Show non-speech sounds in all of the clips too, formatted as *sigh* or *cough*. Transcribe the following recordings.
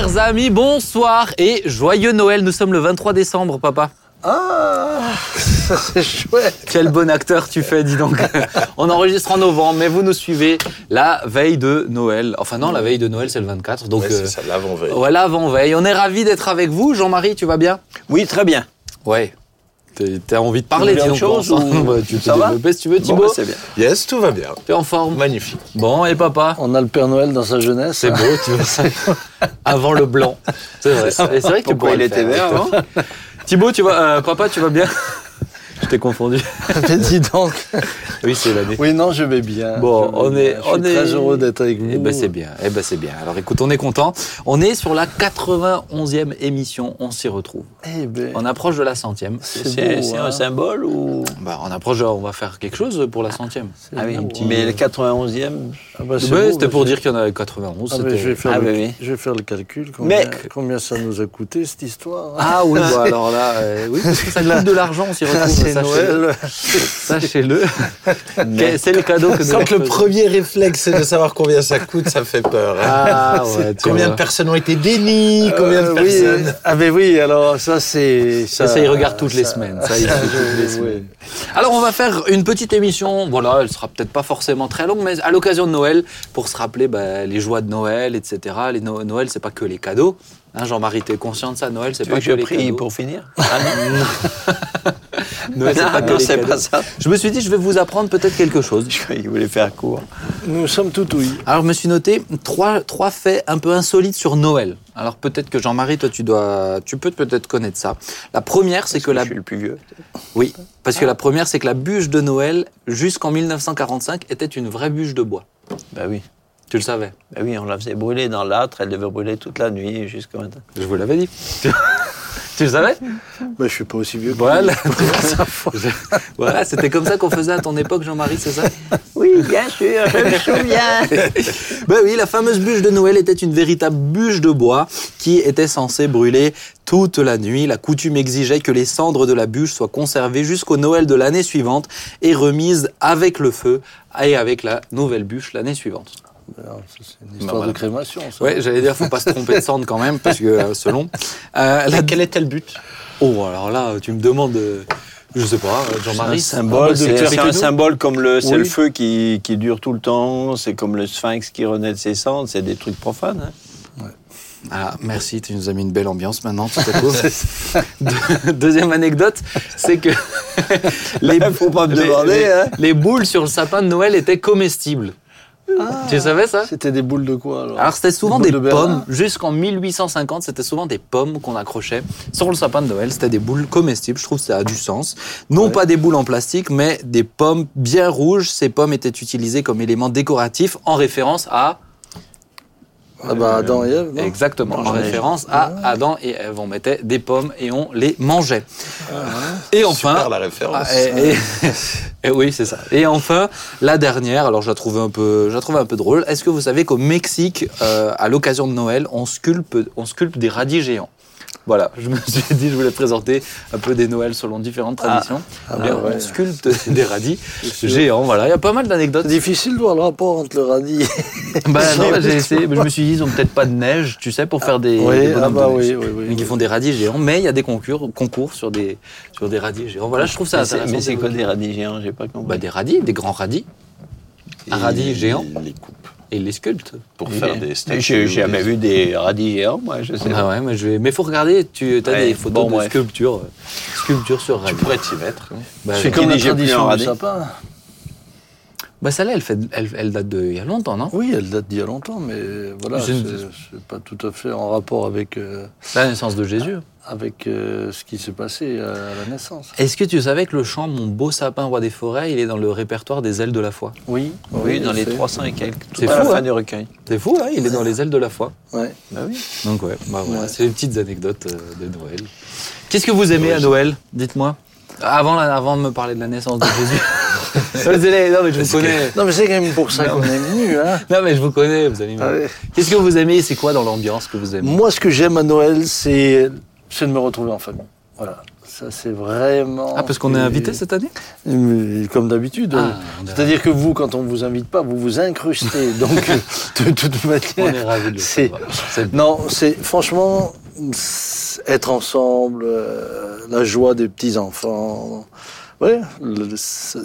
Chers amis, bonsoir et joyeux Noël. Nous sommes le 23 décembre, papa. Ah, ça c'est chouette. Quel bon acteur tu fais, dis donc. On enregistre en novembre, mais vous nous suivez la veille de Noël. Enfin non, la veille de Noël, c'est le 24. Donc Ouais, euh, c'est ça, l'avant-veille. voilà, avant-veille. On est ravis d'être avec vous. Jean-Marie, tu vas bien? Oui, très bien. Ouais. T'es- T'as envie de parler, Tu veux dis autre donc, chose Vincent. ou- *laughs* Bah, Tu peux Ça va développer si tu veux, Bon, Thibaut. bah, c'est bien. Yes, tout va bien. T'es en forme Magnifique. Bon, et papa? On a le Père Noël dans sa jeunesse. C'est beau, tu vois ça *laughs* Avant le blanc. C'est vrai. Et C'est vrai que tu Pourquoi pourrais il était vert avant Thibaut, tu vas, euh, papa, tu vas bien? Je t'ai confondu. Mais *laughs* dis donc. Oui, c'est l'année. Oui, non, je vais bien. Bon, on bien. est- Je suis on est- très heureux d'être avec vous. Eh ben c'est bien, eh ben c'est bien. Alors écoute, on est content. On est sur la 91e émission, on s'y retrouve. Eh ben, On approche de la centième. c'est c'est hein. un symbole ou? Bah, on approche, de- on va faire quelque chose pour la centième. C'est Ah oui, mais le 91e. Ah bah, c'était bah, pour dire qu'il y en avait 91. Ah ben, je, vais faire Ah le, oui, oui. je vais faire le calcul. Combien, Mais- combien ça nous a coûté cette histoire hein Ah oui, *laughs* bah, alors là, euh, oui, parce que ça coûte de l'argent, on s'y retrouve. Ah, sachez-le. Noël. Sachez-le. *laughs* Que- C'est le cadeau que nous Quand le premier réflexe c'est de savoir combien ça coûte, ça fait peur. hein. Ah ouais, *laughs* Combien vois. de personnes ont été bénies Combien de Euh, oui, personnes *laughs* Ah ben oui, alors ça c'est... Ça, ça, il regarde toutes les semaines. Ça, il fait toutes les oui, semaines. Alors, on va faire une petite émission. Voilà, elle sera peut-être pas forcément très longue, mais à l'occasion de Noël, pour se rappeler bah, les joies de Noël, etc. Les No- Noël, c'est pas que les cadeaux. Hein, Jean-Marie, t'es conscient de ça Noël, c'est pas veux que que je les prie cadeaux. pour finir? Noël, c'est pas Non, cadeaux. pas ça. Je me suis dit, je vais vous apprendre peut-être quelque chose. *laughs* Je croyais qu'il voulait faire court. Nous sommes tout oui. Alors, je me suis noté trois, trois faits un peu insolites sur Noël. Alors, peut-être que Jean-Marie, toi, tu dois, tu peux peut-être connaître ça. La première, c'est que la, Je suis le plus vieux. oui, parce que la première, c'est que la bûche de Noël, jusqu'en 1945, était une vraie bûche de bois. Bah oui. Tu le savais Bah oui, on la faisait brûler dans l'âtre, elle devait brûler toute la nuit jusqu'au matin. Je vous l'avais dit. *laughs* tu le savais Ben, je suis pas aussi vieux que Voilà. *laughs* *laughs* voilà, c'était comme ça qu'on faisait à ton époque, Jean-Marie, c'est ça Oui, bien sûr, je me souviens. *laughs* Ben oui, la fameuse bûche de Noël était une véritable bûche de bois qui était censée brûler toute la nuit. La coutume exigeait que les cendres de la bûche soient conservées jusqu'au Noël de l'année suivante et remises avec le feu et avec la nouvelle bûche l'année suivante. C'est une histoire voilà. de crémation, ça. Ouais, j'allais dire, faut pas se tromper de cendre quand même, parce que euh, selon. Euh, la... Quel était le but? Oh, alors là, tu me demandes, euh, je sais pas, euh, C'est un Jean-Marie. symbole, c'est un symbole comme le, c'est Oui. le feu qui, qui dure tout le temps, c'est comme le sphinx qui renaît de ses cendres, c'est des trucs profanes. hein. Ah, merci, tu nous as mis une belle ambiance maintenant, tout à coup. *laughs* Deux- Deuxième anecdote, c'est que *laughs* les, Faut pas me les- demander, les- hein. les boules sur le sapin de Noël étaient comestibles. Tu savais ça C'était des boules de quoi alors Alors c'était souvent Des de pommes, jusqu'en 1850 c'était souvent des pommes qu'on accrochait sur le sapin de Noël, c'était des boules comestibles, je trouve que ça a du sens. Non Ouais. pas des boules en plastique, mais des pommes bien rouges, ces pommes étaient utilisées comme élément décoratif en réféence à... Ah bah Adam et Ève, non Exactement, en référence à Adam et Ève. On mettait des pommes et on les mangeait. Et enfin, Super la référence. ah, et, et- *laughs* et oui, c'est ça. Et enfin, la dernière, alors je la trouvais un peu, je la trouvais un peu drôle. Est-ce que vous savez qu'au Mexique, euh, à l'occasion de Noël, on sculpte, on sculpte des radis géants? Voilà, je me suis dit, je voulais présenter un peu des Noëls selon différentes traditions. Ah, bien, bah ouais. On sculpte des radis géants. Voilà, il y a pas mal d'anecdotes. Difficile de voir le rapport entre le radis. *laughs* Bah non, j'ai essayé, mais je me suis dit, ils ont peut-être pas de neige, tu sais, pour faire des, des oui, bonhommes ah bah de oui, oui, oui. Donc ils font des radis géants, mais il y a des concours, concours sur des, sur des radis géants. Voilà, je trouve ça Mais c'est- intéressant. Mais c'est quoi des radis géants? J'ai pas compris. bah, Des radis, des grands radis, un radis géant, Les coupe et les sculptent. pour faire des statues. J'ai jamais vu des radis géants, moi, je sais Ah ouais, mais je vais. Mais faut regarder, tu as des photos de bref. sculpture, euh, sculpture sur Tu radis. pourrais t'y mettre. Bah, C'est comme la tradition du radis. sapin. bah, celle-là, elle, fait, elle, elle date de il y a longtemps, non? Oui, elle date d'il y a longtemps, mais voilà, c'est pas tout à fait en rapport avec, euh, La naissance de Jésus. Avec euh, ce qui s'est passé à la naissance. Est-ce que tu savais que le chant Mon beau sapin roi des forêts, il est dans le répertoire des ailes de la foi? Oui, Oui, dans les c'est- 300 et quelques. C'est à la fou, fin hein. du recueil. C'est fou, hein il est dans les ailes de la foi. Ouais. Bah oui. Donc ouais, bah voilà, Ouais. c'est les petites anecdotes euh, de Noël. Qu'est-ce que vous aimez à Noël? Dites-moi. Avant, la- avant de me parler de la naissance de Jésus. *laughs* non, mais non, mais je vous connais. Non, mais c'est quand même pour ça qu'on est venu. Hein. Non, mais je vous connais, vous allez me- Ah. Qu'est-ce que vous aimez C'est quoi dans l'ambiance que vous aimez? Moi, ce que j'aime à Noël, c'est c'est de me retrouver en famille. Voilà. Ça, c'est vraiment. Ah, parce qu'on est invité cette année? Comme d'habitude. Ah, on est C'est-à-dire que vous, quand on vous invite pas, vous vous incrustez. *laughs* Donc, euh, de toute On manière. est ravis de le Non, c'est franchement être ensemble, euh, la joie des petits enfants. Ouais, le-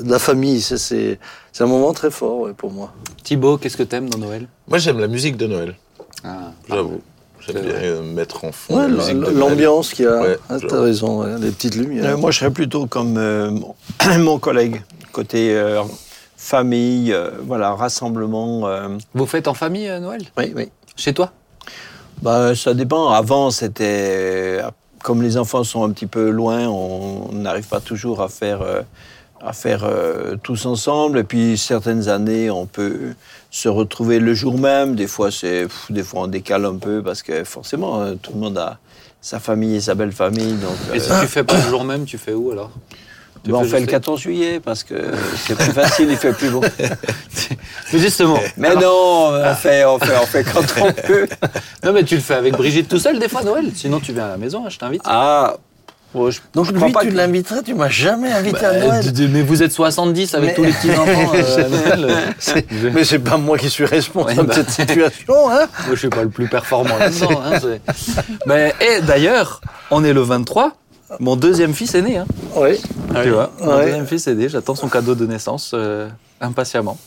la famille, ça, c'est c'est un moment très fort ouais, pour moi. Thibaut, qu'est-ce que t'aimes dans Noël? Moi, j'aime la musique de Noël, Ah, j'avoue. J'aime C'est bien vrai. euh, mettre en fond Ouais, la l'ambiance qu'il y a. Ouais, Ah, T'as raison, ouais, les petites lumières. Euh, moi, je serais plutôt comme euh, *clears throat* mon, collègue, côté euh, famille, euh, voilà, rassemblement. euh. Vous faites en famille euh, Noël? Oui, oui. Chez toi? Bah, ça dépend. Avant, c'était comme les enfants sont un petit peu loin, on n'arrive pas toujours à faire euh, à faire euh, tous ensemble. Et puis certaines années, on peut se retrouver le jour même. Des fois, c'est des fois on décale un peu parce que forcément, euh, tout le monde a sa famille et sa belle famille. Donc, Et euh, si tu fais pas le jour même, tu fais où alors? Tu bah, on fait le juste- 14 juillet parce que c'est plus facile, il fait plus beau. *laughs* Mais justement. Mais alors- non, on fait, on fait, on fait quand on *laughs* peut. Non, mais tu le fais avec Brigitte tout seul des fois Noël? Sinon, tu viens à la maison, hein, je t'invite. Ah, bon, je, Donc je lui, tu que- l'inviterais, tu m'as jamais invité Bah, à Noël. d- mais vous êtes 70 avec Mais- tous les petits-enfants *laughs* euh, à Noël. C'est- Je- Mais c'est pas moi qui suis responsable Ouais, bah. de cette situation, hein Moi, je suis pas le plus performant là-dedans. hein, mais et d'ailleurs, on est le 23. Mon deuxième fils est né. Hein, Oui. tu vois, mon deuxième fils est né. J'attends son cadeau de naissance euh, impatiemment.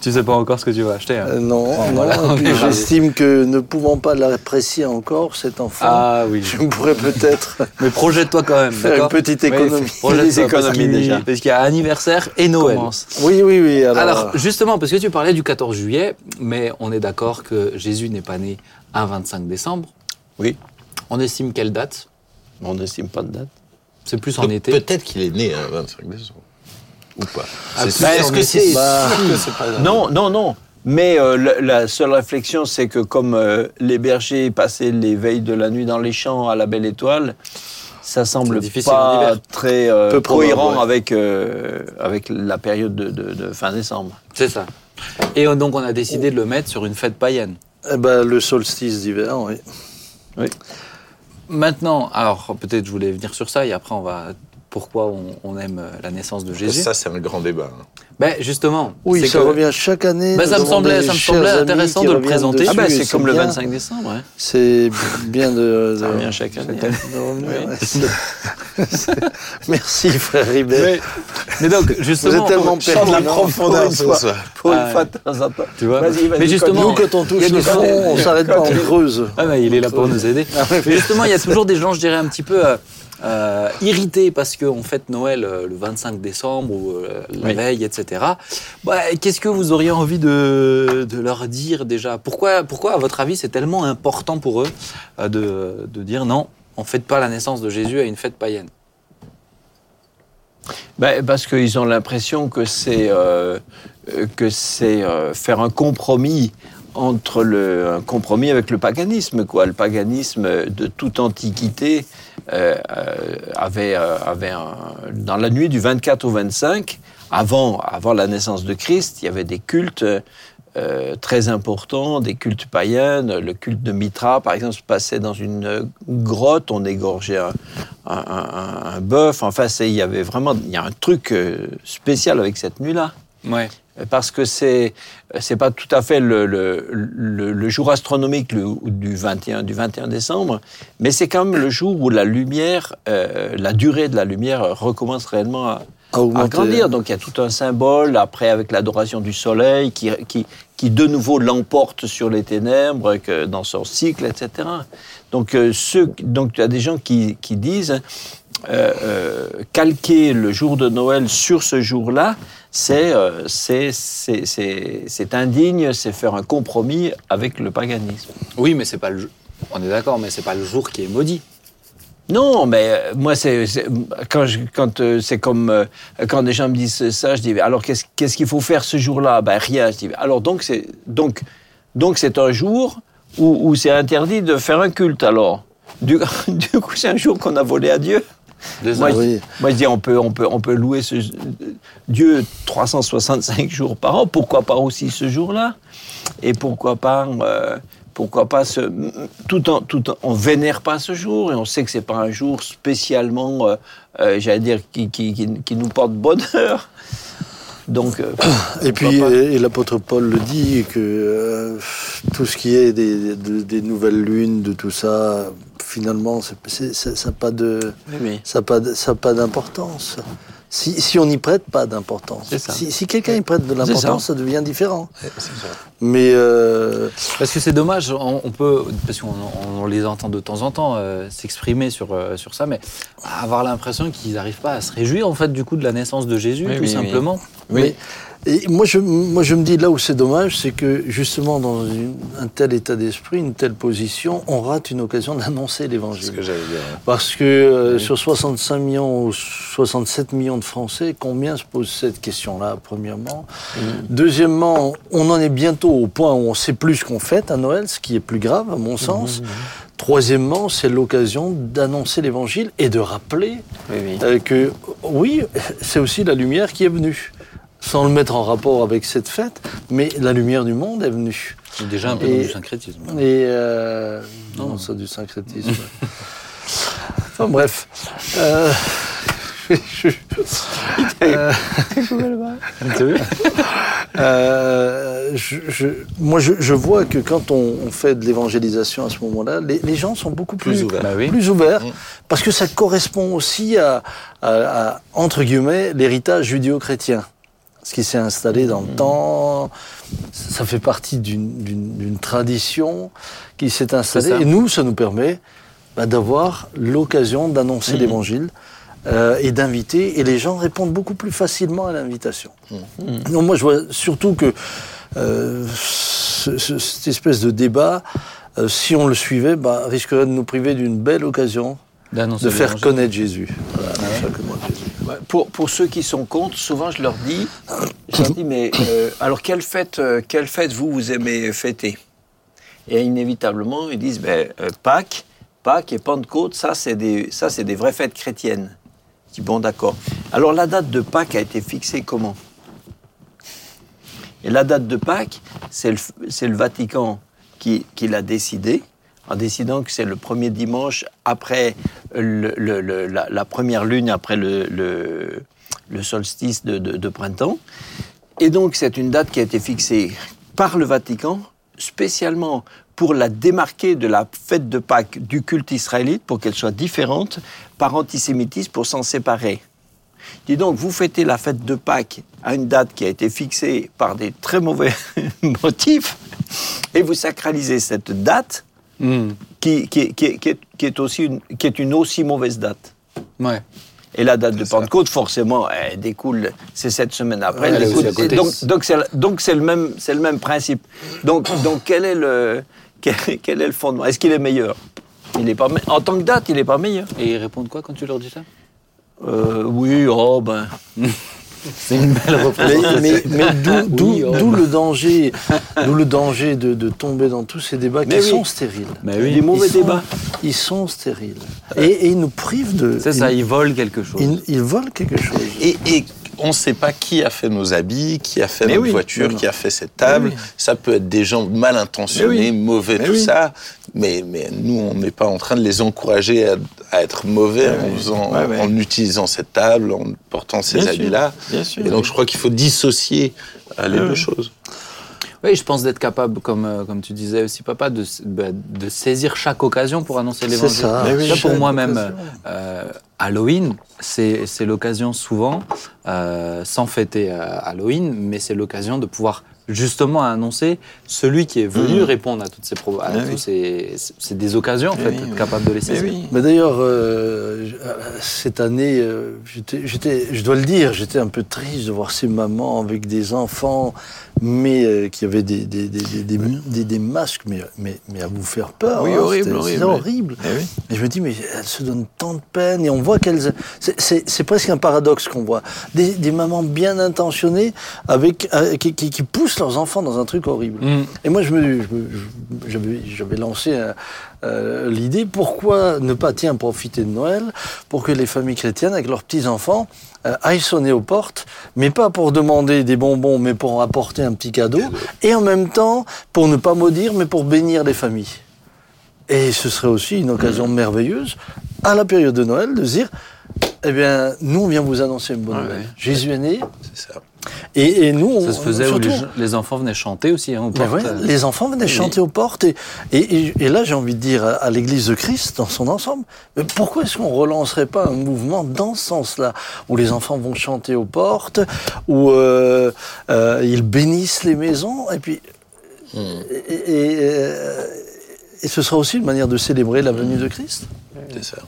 Tu sais pas encore ce que tu vas acheter. hein. Euh, non, non. voilà, *laughs* j'estime que ne pouvant pas l'apprécier encore, cet enfant, Ah oui. je pourrais peut-être *laughs* Mais projette-toi quand même. faire une d'accord petite économie. projette-toi, *laughs* économies qu'il- déjà. Parce qu'il y a anniversaire et Noël. Oui, oui, oui. Alors, Alors, justement, parce que tu parlais du 14 juillet, mais on est d'accord que Jésus n'est pas né un 25 décembre. Oui, On estime quelle date? On n'estime pas de date. C'est plus en Donc, été. Peut-être qu'il est né un 25 décembre. Ou pas. Ah, bah, est-ce que c'est- Bah, pas Non, non, non. Mais euh, la, la seule réflexion, c'est que comme euh, les bergers passaient les veilles de la nuit dans les champs à la belle étoile, ça semble pas hiver. très euh, Peu cohérent ouais. avec, euh, avec la période de, de- de fin décembre. C'est ça. Et donc, on a décidé de le mettre sur une fête païenne. eh ben, le solstice d'hiver, oui. Maintenant, alors peut-être je voulais venir sur ça et après on va pourquoi on, on aime euh, la naissance de Jésus. Ça, c'est un grand débat. hein. Ben justement. Oui, ça que- revient chaque année. De ça me semblait- ça me chers semblait amis intéressant de le présenter. Ah ben c'est comme le bien- 25 décembre. hein. C'est bien de, Ça revient chaque année. Oui. Merci, frère Ribet. Mais, mais donc Vous justement. êtes tellement Chante la pertinent. profondeur ce soir. Pour Ah, une fois temps. Tu vois. Mais justement, Nous, quand on il y touche a le fond, on s'arrête pas, on creuse. Ah ben, il est là pour nous aider. Mais justement, il y a toujours des gens, je dirais, un petit peu euh, irrités parce qu'on fête Noël euh, le 25 décembre ou euh, la Oui. veille, etc. Bah, Qu'est-ce que vous auriez envie de, de leur dire déjà? Pourquoi, pourquoi, à votre avis, c'est tellement important pour eux euh, de, de dire non, on ne fête pas la naissance de Jésus à une fête païenne? Ben, parce qu'ils ont l'impression que c'est euh, euh, que c'est euh, faire un compromis entre le un compromis avec le paganisme quoi. Le paganisme de toute antiquité avait euh, avait dans la nuit du 24 au 25 avant avant la naissance de Christ, il y avait des cultes euh, très importants, des cultes païens. Le culte de Mitra, par exemple, se passait dans une euh, grotte. On égorgeait un, un, bœuf. Enfin, il y avait vraiment il y a un truc euh, spécial avec cette nuit-là. Ouais. Parce que c'est c'est pas tout à fait le, le, le- le jour astronomique du 21 du 21 décembre, mais c'est quand même le jour où la lumière, euh, la durée de la lumière recommence réellement à, À à augmenter. grandir. Donc il y a tout un symbole après avec l'adoration du soleil qui, qui, qui de nouveau l'emporte sur les ténèbres que dans son cycle, etc. Donc, euh, ceux, donc il y a des gens qui, qui disent euh, euh, calquer le jour de Noël sur ce jour-là, c'est euh, c'est- indigne, c'est faire un compromis avec le paganisme. Oui, mais c'est pas le. On est d'accord, mais c'est pas le jour qui est maudit. Non, mais euh, moi, c'est quand, je- quand euh, c'est comme euh, quand des gens me disent ça, je dis alors qu'est-ce qu'il faut faire ce jour-là? Ben rien. Je dis alors donc c'est donc donc c'est un jour où, où c'est interdit de faire un culte. Alors du, *laughs* du coup c'est un jour qu'on a volé à Dieu. Moi, je- Oui. Moi, je dis, on peut, on peut, on peut louer ce, Dieu 365 jours par an. Pourquoi pas aussi ce jour-là? Et pourquoi pas, euh, pourquoi pas tout en, tout en, on vénère pas ce jour et on sait que c'est pas un jour spécialement, euh, euh, j'allais dire, qui, qui, qui, qui nous porte bonheur. Donc, euh, *coughs* Et puis, et, l'apôtre Paul le dit, que euh, tout ce qui est des, de- des nouvelles lunes, de tout ça, finalement, ça n'a pas de... Oui, oui. Ça ça pas d'importance. Si, si on n'y prête pas d'importance. Si, si quelqu'un y prête de l'importance, ça. devient différent. Ça. Mais euh, Parce que c'est dommage, on, on peut, parce qu'on on les entend de temps en temps euh, s'exprimer sur, euh, sur ça, mais avoir l'impression qu'ils n'arrivent pas à se réjouir en fait du coup de la naissance de Jésus, Oui, tout oui, oui. simplement. Mais- et moi, je, moi, je me dis là où c'est dommage, c'est que justement, dans une- un tel état d'esprit, une telle position, on rate une occasion d'annoncer C'est ce l'évangile. que j'allais dire. Parce que euh, sur 65 millions ou 67 millions de Français, combien se posent cette question-là, premièrement? Deuxièmement, on en est bientôt au point où on sait plus ce qu'on fête à Noël, ce qui est plus grave, à mon sens. Troisièmement, c'est l'occasion d'annoncer l'évangile et de rappeler Oui, oui. euh, que oui, *laughs* c'est aussi la lumière qui est venue. Sans le mettre en rapport avec cette fête, mais la lumière du monde est venue. C'est déjà un peu Et- dans du syncrétisme. Et euh, non, c'est du syncrétisme. *laughs* enfin bref. Euh, *laughs* je- euh, *laughs* euh, je- je- moi, je, je vois que quand on, on fait de l'évangélisation à ce moment-là, les, les gens sont beaucoup plus, Plus ouverts. Bah oui. plus ouverts, Mm. parce que ça correspond aussi à, à- à, entre guillemets, l'héritage judéo-chrétien. Ce qui s'est installé dans le temps, ça fait partie d'une- tradition qui s'est installée. Et nous, ça nous permet bah, d'avoir l'occasion d'annoncer Mhm. l'évangile euh, et d'inviter. Et les gens répondent beaucoup plus facilement à l'invitation. Donc moi, je vois surtout que euh, ce- ce- cette espèce de débat, euh, si on le suivait, bah, risquerait de nous priver d'une belle occasion de faire connaître Jésus. Voilà, Jésus. Ouais, Pour, pour ceux qui sont contre, souvent je leur dis, je leur dis mais euh, alors quelle fête, euh, quelle fête vous, vous aimez fêter? Et inévitablement, ils disent ben, euh, Pâques, Pâques et Pentecôte, ça c'est des, des vraies fêtes chrétiennes. Je dis bon d'accord. Alors la date de Pâques a été fixée comment? Et la date de Pâques, c'est le, le Vatican qui, qui l'a décidé, en décidant que c'est le premier dimanche après la, première lune, après le, solstice de, de- de printemps. Et donc c'est une date qui a été fixée par le Vatican, spécialement pour la démarquer de la fête de Pâques du culte israélite, pour qu'elle soit différente, par antisémitisme, pour s'en séparer. Dis donc, vous fêtez la fête de Pâques à une date qui a été fixée par des très mauvais *laughs* motifs, et vous sacralisez cette date Hmm. qui, qui- qui- qui est, est aussi une, qui est une aussi mauvaise date. Ouais. Et la date de ça. Pentecôte, forcément, elle découle, c'est cette semaine après. Ouais, elle elle est découle. Et donc, donc c'est, le même, c'est le même principe. Donc, donc quel est le, quel, quel est le fondement? Est-ce qu'il est meilleur? Il est pas, me- en tant que date, il n'est pas meilleur. Et ils répondent quoi quand tu leur dis ça? Euh, oui, oh ben. C'est une belle Mais, représentation. mais- mais d'où d'où- Oui, oh. d'où le danger, d'où le danger de, de tomber dans tous ces débats Mais qui oui. sont stériles. Mais oui. Des mauvais ils sont, débats. Ils sont stériles. Et, et ils nous privent de. C'est ça, ils, ils volent quelque chose. ils- ils volent quelque chose. Et, et on ne sait pas qui a fait nos habits, qui a fait Mais notre oui. voiture, qui a fait cette table. Oui. Ça peut être des gens mal intentionnés, oui. mauvais, Mais tout ça. Mais, mais nous, on n'est pas en train de les encourager à, à être mauvais en, faisant- en utilisant cette table, en portant ces habits-là. Et donc, je crois qu'il faut dissocier euh, les deux choses. Oui, je pense d'être capable, comme, euh, comme tu disais aussi, papa, de, s- bah, de saisir chaque occasion pour annoncer C'est l'évangile. ça. Mais oui. Ça, pour moi-même, occasion. euh, Halloween, c'est c'est l'occasion souvent, euh, sans fêter euh, Halloween, mais c'est l'occasion de pouvoir justement annoncer celui qui est venu Mhm. répondre à toutes ces pro- à Mais tous oui. ces, c'est des occasions en fait, oui, être oui. capable de les Mais saisir. oui. Mais d'ailleurs, euh, je- euh, cette année, euh, j'étais, j'étais- je dois le dire, j'étais un peu triste de voir ces mamans avec des enfants, mais euh, qui avaient des, des, des, des, des, masques, mais, mais, mais à vous faire peur. Oui, hein, horrible, horrible, horrible. Oui. Et je me dis, mais elles se donnent tant de peine, et on voit qu'elles, c'est- c'est c'est presque un paradoxe qu'on voit. Des, des mamans bien intentionnées avec euh, qui, qui- qui poussent leurs enfants dans un truc horrible. Mm. Et moi, je me, je me- je- j'avais, lancé euh, euh, l'idée pourquoi ne pas tiens profiter de Noël pour que les familles chrétiennes avec leurs petits enfants euh, aillent sonner aux portes, mais pas pour demander des bonbons, mais pour apporter un petit cadeau, et en même temps pour ne pas maudire, mais pour bénir les familles. Et ce serait aussi une occasion merveilleuse, à la période de Noël, de se dire, eh bien, nous, on vient vous annoncer une bonne nouvelle. ouais. Jésus est né, C'est ça. Et, et nous, on, Ça se faisait où surtout, les, enfants venaient chanter aussi hein, aux portes. ouais, les enfants venaient chanter aux portes. Et, et, et- et là, j'ai envie de dire à, à l'Église de Christ dans son ensemble, mais pourquoi est-ce qu'on relancerait pas un mouvement dans ce sens-là, où les enfants vont chanter aux portes, où euh, euh, ils bénissent les maisons, et puis... Hmm. Et, et, euh, et ce sera aussi une manière de célébrer la venue de Christ? C'est ça.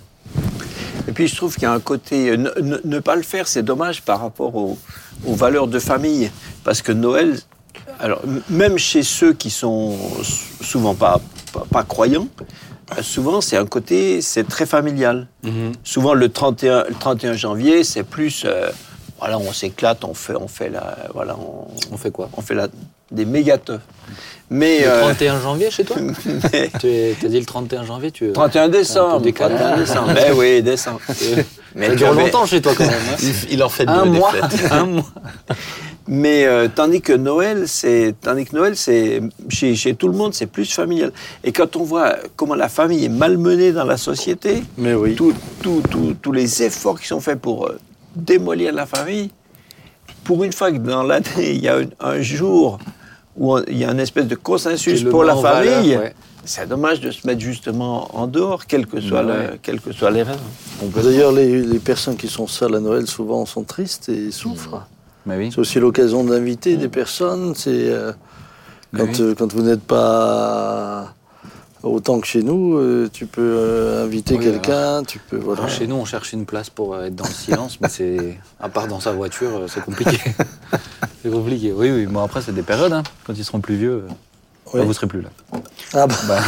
Et puis je trouve qu'il y a un côté. Ne, ne- ne pas le faire, c'est dommage par rapport aux, aux valeurs de famille. Parce que Noël, alors même chez ceux qui sont souvent pas, pas, pas croyants, euh, souvent c'est un côté, c'est très familial. Mhm. Souvent le 31, le 31 janvier, c'est plus. euh, voilà, on s'éclate, on fait, on fait la. Voilà, on, On fait quoi? on fait la, des méga teufs. Mais. Le euh, 31 janvier chez toi *laughs* mais- Tu es- t'as dit le 31 janvier tu... 31 décembre. Un peu décalé. 31 décembre. Ben oui, décembre. *laughs* Mais Ça dure longtemps chez toi quand même. hein. *laughs* Il, il en fait Un deux, des mois. fêtes. Un mois. Mais euh, tandis que Noël, c'est tandis que Noël, c'est chez, chez tout le monde, c'est plus familial. Et quand on voit comment la famille est malmenée dans la société, Mais oui. tout- tout- tout- tous les efforts qui sont faits pour euh, démolir la famille, pour une fois que dans l'année il y a un, un jour où on- il y a une espèce de consensus pour la valeur, famille, ouais. c'est dommage de se mettre justement en dehors, quelles que soient Bah ouais. que les raisons. D'ailleurs, les, les personnes qui sont seules à Noël souvent sont tristes et souffrent. Mais oui. C'est aussi l'occasion d'inviter des personnes. C'est euh, quand, oui. euh, quand vous n'êtes pas autant que chez nous, euh, tu peux euh, inviter Oui, quelqu'un, tu peux voilà. Chez nous, on cherche une place pour euh, être dans le silence, mais c'est. À part dans sa voiture, c'est compliqué. *laughs* c'est compliqué. Oui, oui. Bon, après, c'est des périodes. hein. Quand ils seront plus vieux, Oui. bah, vous serez plus là. Ah bah,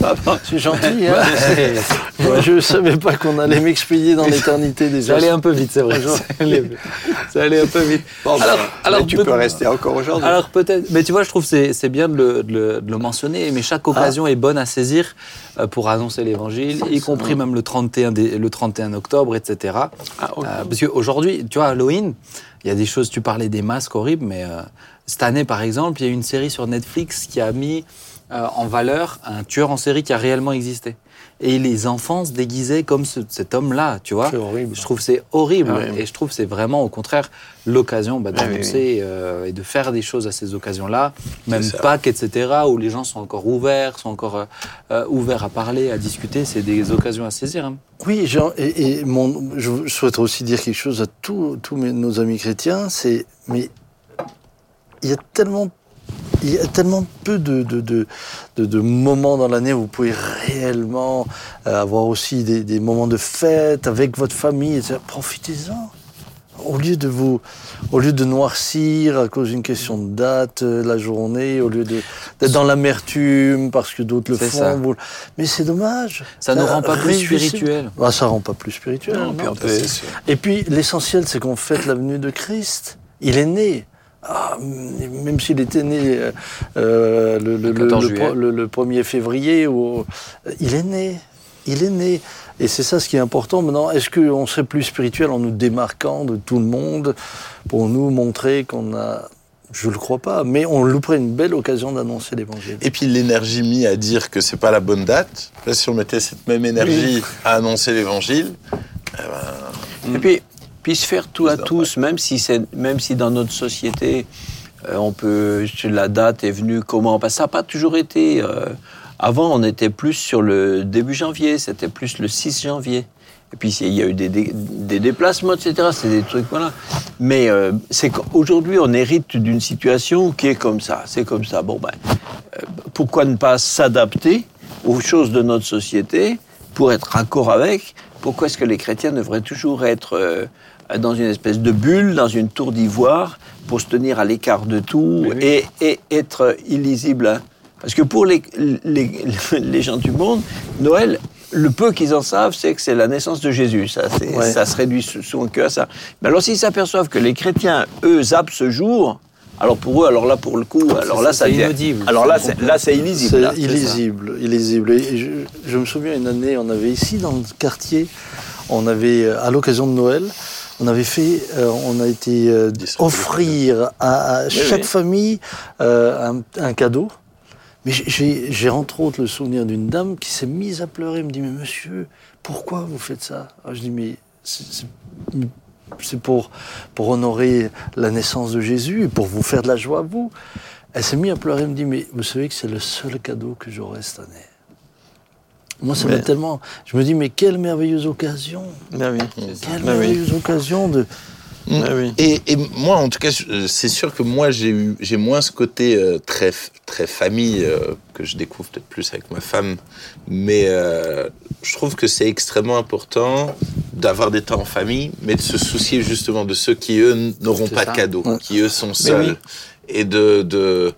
Bah, *laughs* c'est gentil. Hein Moi, *laughs* je savais pas qu'on allait m'expédier dans l'éternité des ça allait un peu vite, c'est vrai. Ça allait, ça allait un peu vite. alors, alors, tu peut- peux rester encore aujourd'hui. Alors peut-être, mais tu vois, je trouve que c'est bien de le, de le- de le mentionner, mais chaque occasion est bonne à saisir euh, pour annoncer l'évangile, y compris même le 31, dé- le 31 octobre, etc. Ah, ok. Euh, parce qu'aujourd'hui, tu vois, Halloween, il y a des choses, tu parlais des masques horribles, mais euh, cette année, par exemple, il y a une série sur Netflix qui a mis euh, en valeur un tueur en série qui a réellement existé. Et les enfants se déguisaient comme ce- cet homme-là, tu vois. C'est horrible. Je trouve que c'est horrible. Ah oui. Et je trouve que c'est vraiment, au contraire, l'occasion bah, Ah oui, d'annoncer euh, et de faire des choses à ces occasions-là. Même. Pâques, etc., où les gens sont encore ouverts, sont encore euh, ouverts à parler, à discuter. C'est des occasions à saisir. hein. Oui, Jean, et, et mon, je souhaiterais aussi dire quelque chose à tous nos amis chrétiens, c'est, mais il y a tellement, il y a tellement peu de, de, de, moments dans l'année où vous pouvez réellement euh, avoir aussi des, des moments de fête avec votre famille. Profitez-en. Au lieu de vous, au lieu de noircir à cause d'une question de date, euh, la journée, au lieu d'être dans l'amertume parce que d'autres le font, ça. vous- mais c'est dommage. Ça ne rend pas plus réjouissez- spirituel. bah, ça rend pas plus spirituel. Non, non. puis Ça. Et puis l'essentiel, c'est qu'on fête la venue de Christ. Il est né. Ah, même s'il était né euh, euh, le, le- Le le- 14 le juillet. pro- le- le 1er février, ou, il est né. Il est né. Et c'est ça ce qui est important maintenant. Est-ce qu'on serait plus spirituel en nous démarquant de tout le monde pour nous montrer qu'on a. Je ne le crois pas, mais on louperait une belle occasion d'annoncer l'évangile. Et puis l'énergie mise à dire que c'est pas la bonne date. Là, si on mettait cette même énergie à annoncer l'évangile, eh ben, Et puis, puis se faire tout à tous, même si, c'est, même si dans notre société, euh, on peut, la date est venue comment? Parce que ça n'a pas toujours été. euh, avant, on était plus sur le début janvier, c'était plus le 6 janvier. Et puis, il y a eu des, dé- des déplacements, etc. C'est des trucs, voilà. Mais euh, c'est qu'aujourd'hui, on hérite d'une situation qui est comme ça. C'est comme ça. Bon, ben, euh, pourquoi ne pas s'adapter aux choses de notre société pour être raccord avec? Pourquoi est-ce que les chrétiens devraient toujours être dans une espèce de bulle, dans une tour d'ivoire, pour se tenir à l'écart de tout oui. et, et être illisible hein Parce que pour les, les, *laughs* les gens du monde, Noël, le peu qu'ils en savent, c'est que c'est la naissance de Jésus. Ça, c'est- Ouais. ça se réduit sou- souvent que à ça. Mais alors, s'ils s'aperçoivent que les chrétiens, eux, zappent ce jour, alors pour eux, alors là, pour le coup, alors là, ça, inaudible. Alors là, C'est là, c'est illisible. C'est illisible, illisible. Et je, je me souviens une année, on avait ici dans le quartier, on avait à l'occasion de Noël, on avait fait, euh, on a été euh, offrir à, à chaque oui. famille euh, un, un cadeau. Mais j'ai- entre autres le souvenir d'une dame qui s'est mise à pleurer, elle me dit mais monsieur, pourquoi vous faites ça? Alors, Je dis mais c'est- c'est c'est pour, pour honorer la naissance de Jésus et pour vous faire de la joie à vous. Elle s'est mise à pleurer, elle me dit, mais vous savez que c'est le seul cadeau que j'aurai cette année. Moi, ça Ouais. m'a tellement... Je me dis, mais quelle merveilleuse occasion Ah oui. Quelle Ah oui. merveilleuse occasion de... Mm. Ah oui. Et, et moi, en tout cas, c'est sûr que moi, j'ai eu, j'ai moins ce côté euh, très, très famille euh, que je découvre peut-être plus avec ma femme. Mais euh, je trouve que c'est extrêmement important d'avoir des temps en famille, mais de se soucier justement de ceux qui eux n'auront pas ça. de cadeaux, Ouais. qui eux sont seuls, oui. et de, de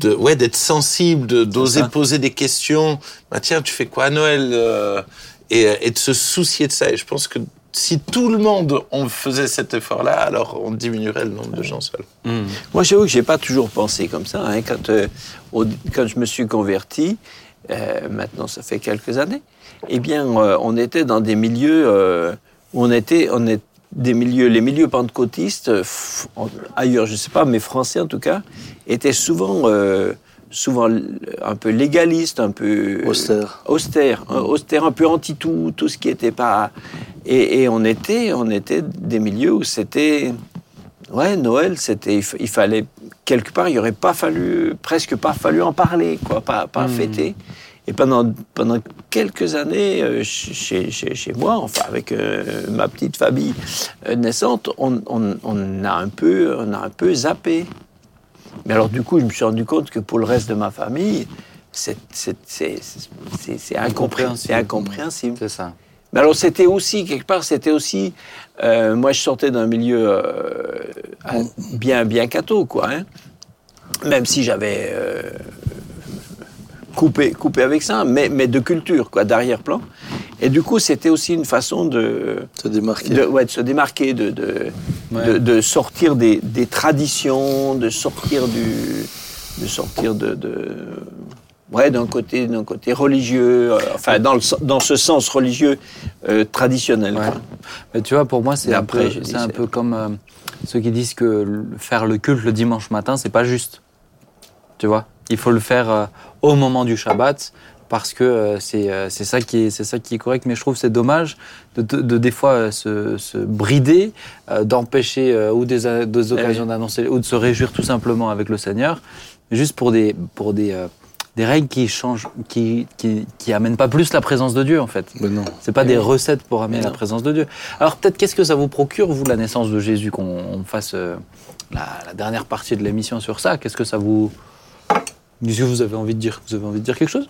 de ouais d'être sensible, de- d'oser poser des questions. Bah tiens, tu fais quoi à Noël euh, et, et de se soucier de ça. Et je pense que si tout le monde on faisait cet effort-là, alors on diminuerait le nombre de gens seuls. Mmh. Moi, j'avoue que j'ai pas toujours pensé comme ça. hein. Quand, euh, au- quand je me suis converti, euh, maintenant ça fait quelques années, eh bien, euh, on était dans des milieux euh, où on était, on est des milieux, les milieux pentecôtistes, euh, ailleurs, je sais pas, mais français en tout cas, étaient souvent, euh, souvent un peu légalistes, un peu Austère. austère, hein, austère, un peu anti tout, tout ce qui était pas. Et, et on était, on était des milieux où c'était, ouais, Noël, c'était, il, fa- il fallait quelque part, il aurait pas fallu, presque pas fallu en parler, quoi, pas, pas Hmm. fêter. Et pendant, pendant quelques années, euh, chez, chez, chez moi, enfin avec euh, ma petite famille euh, naissante, on, on, on a un peu, on a un peu zappé. Mais alors du coup, je me suis rendu compte que pour le reste de ma famille, c'est incompréhensible. C'est incompréhensible. C'est ça. Mais alors c'était aussi, quelque part, c'était aussi... euh, moi, je sortais d'un milieu euh, bien, bien catho, quoi. hein. Même si j'avais euh, coupé, coupé avec ça, mais, mais de culture, quoi, d'arrière-plan. Et du coup, c'était aussi une façon de, Se démarquer. de, ouais, de se démarquer, de, de, Ouais. de, de sortir des, des traditions, de sortir du, de sortir de, ouais, d'un côté, d'un côté religieux, euh, enfin dans, le, dans ce sens religieux euh, traditionnel. Ouais. quoi. Mais tu vois, pour moi, c'est un, après, peu, c'est un peu comme euh, ceux qui disent que faire le culte le dimanche matin, c'est pas juste. Tu vois? Il faut le faire euh, au moment du Shabbat parce que euh, c'est euh, c'est ça, qui est- c'est ça qui est correct. Mais je trouve que c'est dommage de, de, de des fois se, se brider, euh, d'empêcher euh, ou des, des occasions d'annoncer ou de se réjouir tout simplement avec le Seigneur, juste pour des, pour des, euh, des règles qui changent, qui, qui, qui amènent pas plus la présence de Dieu en fait. Mais non. C'est pas Eh des oui. recettes pour amener Mais la non. présence de Dieu. Alors peut-être qu'est-ce que ça vous procure, vous, la naissance de Jésus, qu'on on fasse la, la dernière partie de l'émission sur ça? Qu'est-ce que ça vous... Qu'est-ce que vous avez envie de dire Vous avez envie de dire quelque chose?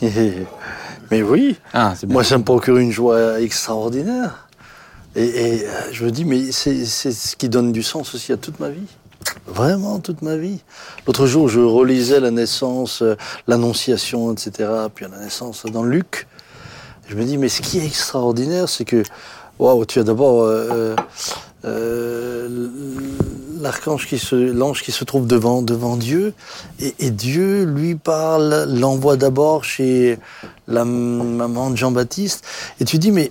*laughs* Mais oui, Ah, moi, ça me procure une joie extraordinaire. Et, et, euh, je me dis, mais c'est c'est ce qui donne du sens aussi à toute ma vie. Vraiment, toute ma vie. L'autre jour, je relisais la naissance, euh, l'annonciation, etc., puis la naissance dans Luc. Je me dis, mais ce qui est extraordinaire, c'est que, waouh, tu as d'abord euh, euh, l'archange qui se, l'ange qui se trouve devant, devant Dieu, et, et Dieu lui parle, l'envoie d'abord chez la maman de Jean-Baptiste, et tu dis, mais,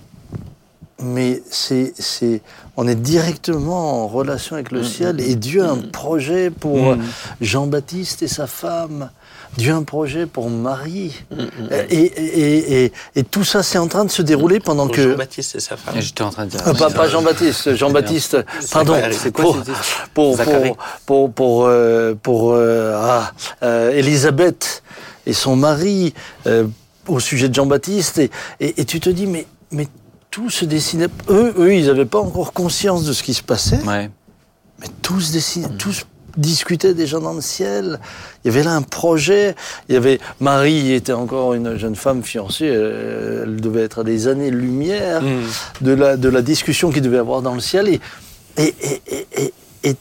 mais c'est, c'est, on est directement en relation avec le ciel, et Dieu a un projet pour. Jean-Baptiste et sa femme. Dieu a un projet pour Marie. Mm, Et, et, et, et, et tout ça, c'est en train de se dérouler pendant Pour que. Jean-Baptiste et sa femme. J'étais en train de dire... Ah, pas, pas Jean-Baptiste, Jean-Baptiste, pardon, C'est quoi pour, pour, Zacharie. pour, pour, pour, euh, pour, euh, ah, euh, Élisabeth et son mari euh, au sujet de Jean-Baptiste. Et, et, et tu te dis, mais, mais tout se dessinait. Eux, eux ils n'avaient pas encore conscience de ce qui se passait, Ouais. mais tous, se dessinaient, tous discutaient déjà dans le ciel. Il y avait là un projet. Il y avait Marie était encore une jeune femme fiancée. Elle, elle devait être à des années-lumière Mm. de la, de la discussion qu'il devait avoir dans le ciel. Et, et, et, et, et, et-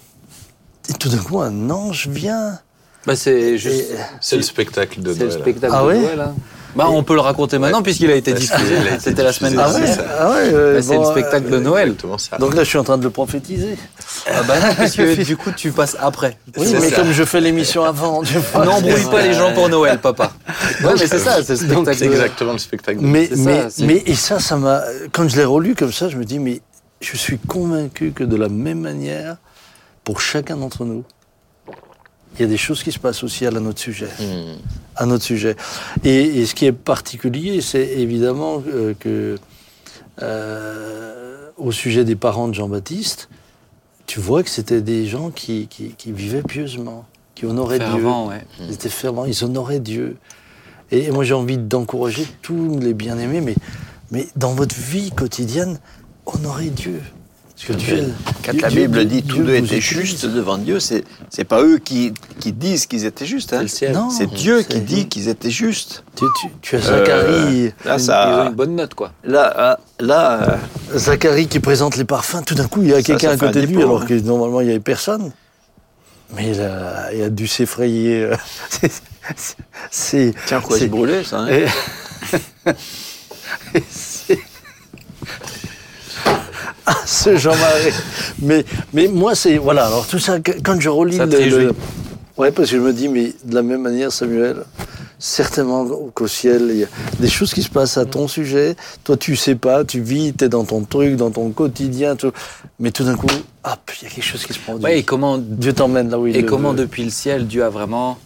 et tout d'un coup, un ange vient. Bah, c'est juste... Et- C'est le spectacle de C'est le Noël. spectacle Ah de ouais Noël. hein. Bah, on peut le raconter maintenant puisqu'il a été diffusé. C'était la semaine Ah ouais, dernière. ah ouais, euh, Bah, C'est bon, le spectacle de euh, Noël. Ça. Donc là, je suis en train de le prophétiser. Ah bah non, parce que *laughs* du coup, tu passes après. Oui, mais ça. comme je fais l'émission avant. N'embrouille pas les gens pour Noël, papa. Ouais, mais c'est ça, c'est le spectacle. C'est de- exactement le spectacle. de- Mais, ça, mais, mais, et ça, ça m'a. Quand je l'ai relu comme ça, je me dis, mais je suis convaincu que de la même manière, pour chacun d'entre nous, il y a des choses qui se passent aussi à notre sujet. Hmm. À notre sujet. Et, et ce qui est particulier, c'est évidemment euh, que, euh, au sujet des parents de Jean-Baptiste, tu vois que c'était des gens qui, qui, qui vivaient pieusement, qui honoraient Dieu. Fervent, ouais. Ils étaient fervents, ils honoraient Dieu. Et moi, j'ai envie d'encourager tous les bien-aimés, mais, mais dans votre vie quotidienne, honorez Dieu. Parce que Dieu. Quand Dieu- la Dieu- Bible dit tous deux étaient justes devant Dieu, c'est c'est pas eux qui, qui disent qu'ils étaient justes. hein. C'est le ciel. Non, C'est Dieu qui dit qu'ils étaient justes. Tu, tu- tu as Zacharie, Euh, là, Ils ont ça, une bonne note, quoi. là, euh, là, euh, Zacharie qui présente les parfums. Tout d'un coup, il y a Ça, quelqu'un ça à côté de lui, alors hein. que normalement, il n'y avait personne. Mais il a, il a dû s'effrayer. *laughs* c'est- C'est. tiens, quoi c'est- se ça. hein. *laughs* Et- Et c'est- Ah, ce Jean-Marie. Mais, mais moi, c'est. Voilà, alors tout ça, quand je relis Ça le, le- Ouais, parce que je me dis, mais de la même manière, Samuel, certainement qu'au ciel, il y a des choses qui se passent à ton sujet. Toi, tu sais pas, tu vis, tu es dans ton truc, dans ton quotidien, tout. mais tout d'un coup, hop, il y a quelque chose qui se produit. Ouais, et comment, Dieu t'emmène là où il et comment veut. depuis le ciel, Dieu a vraiment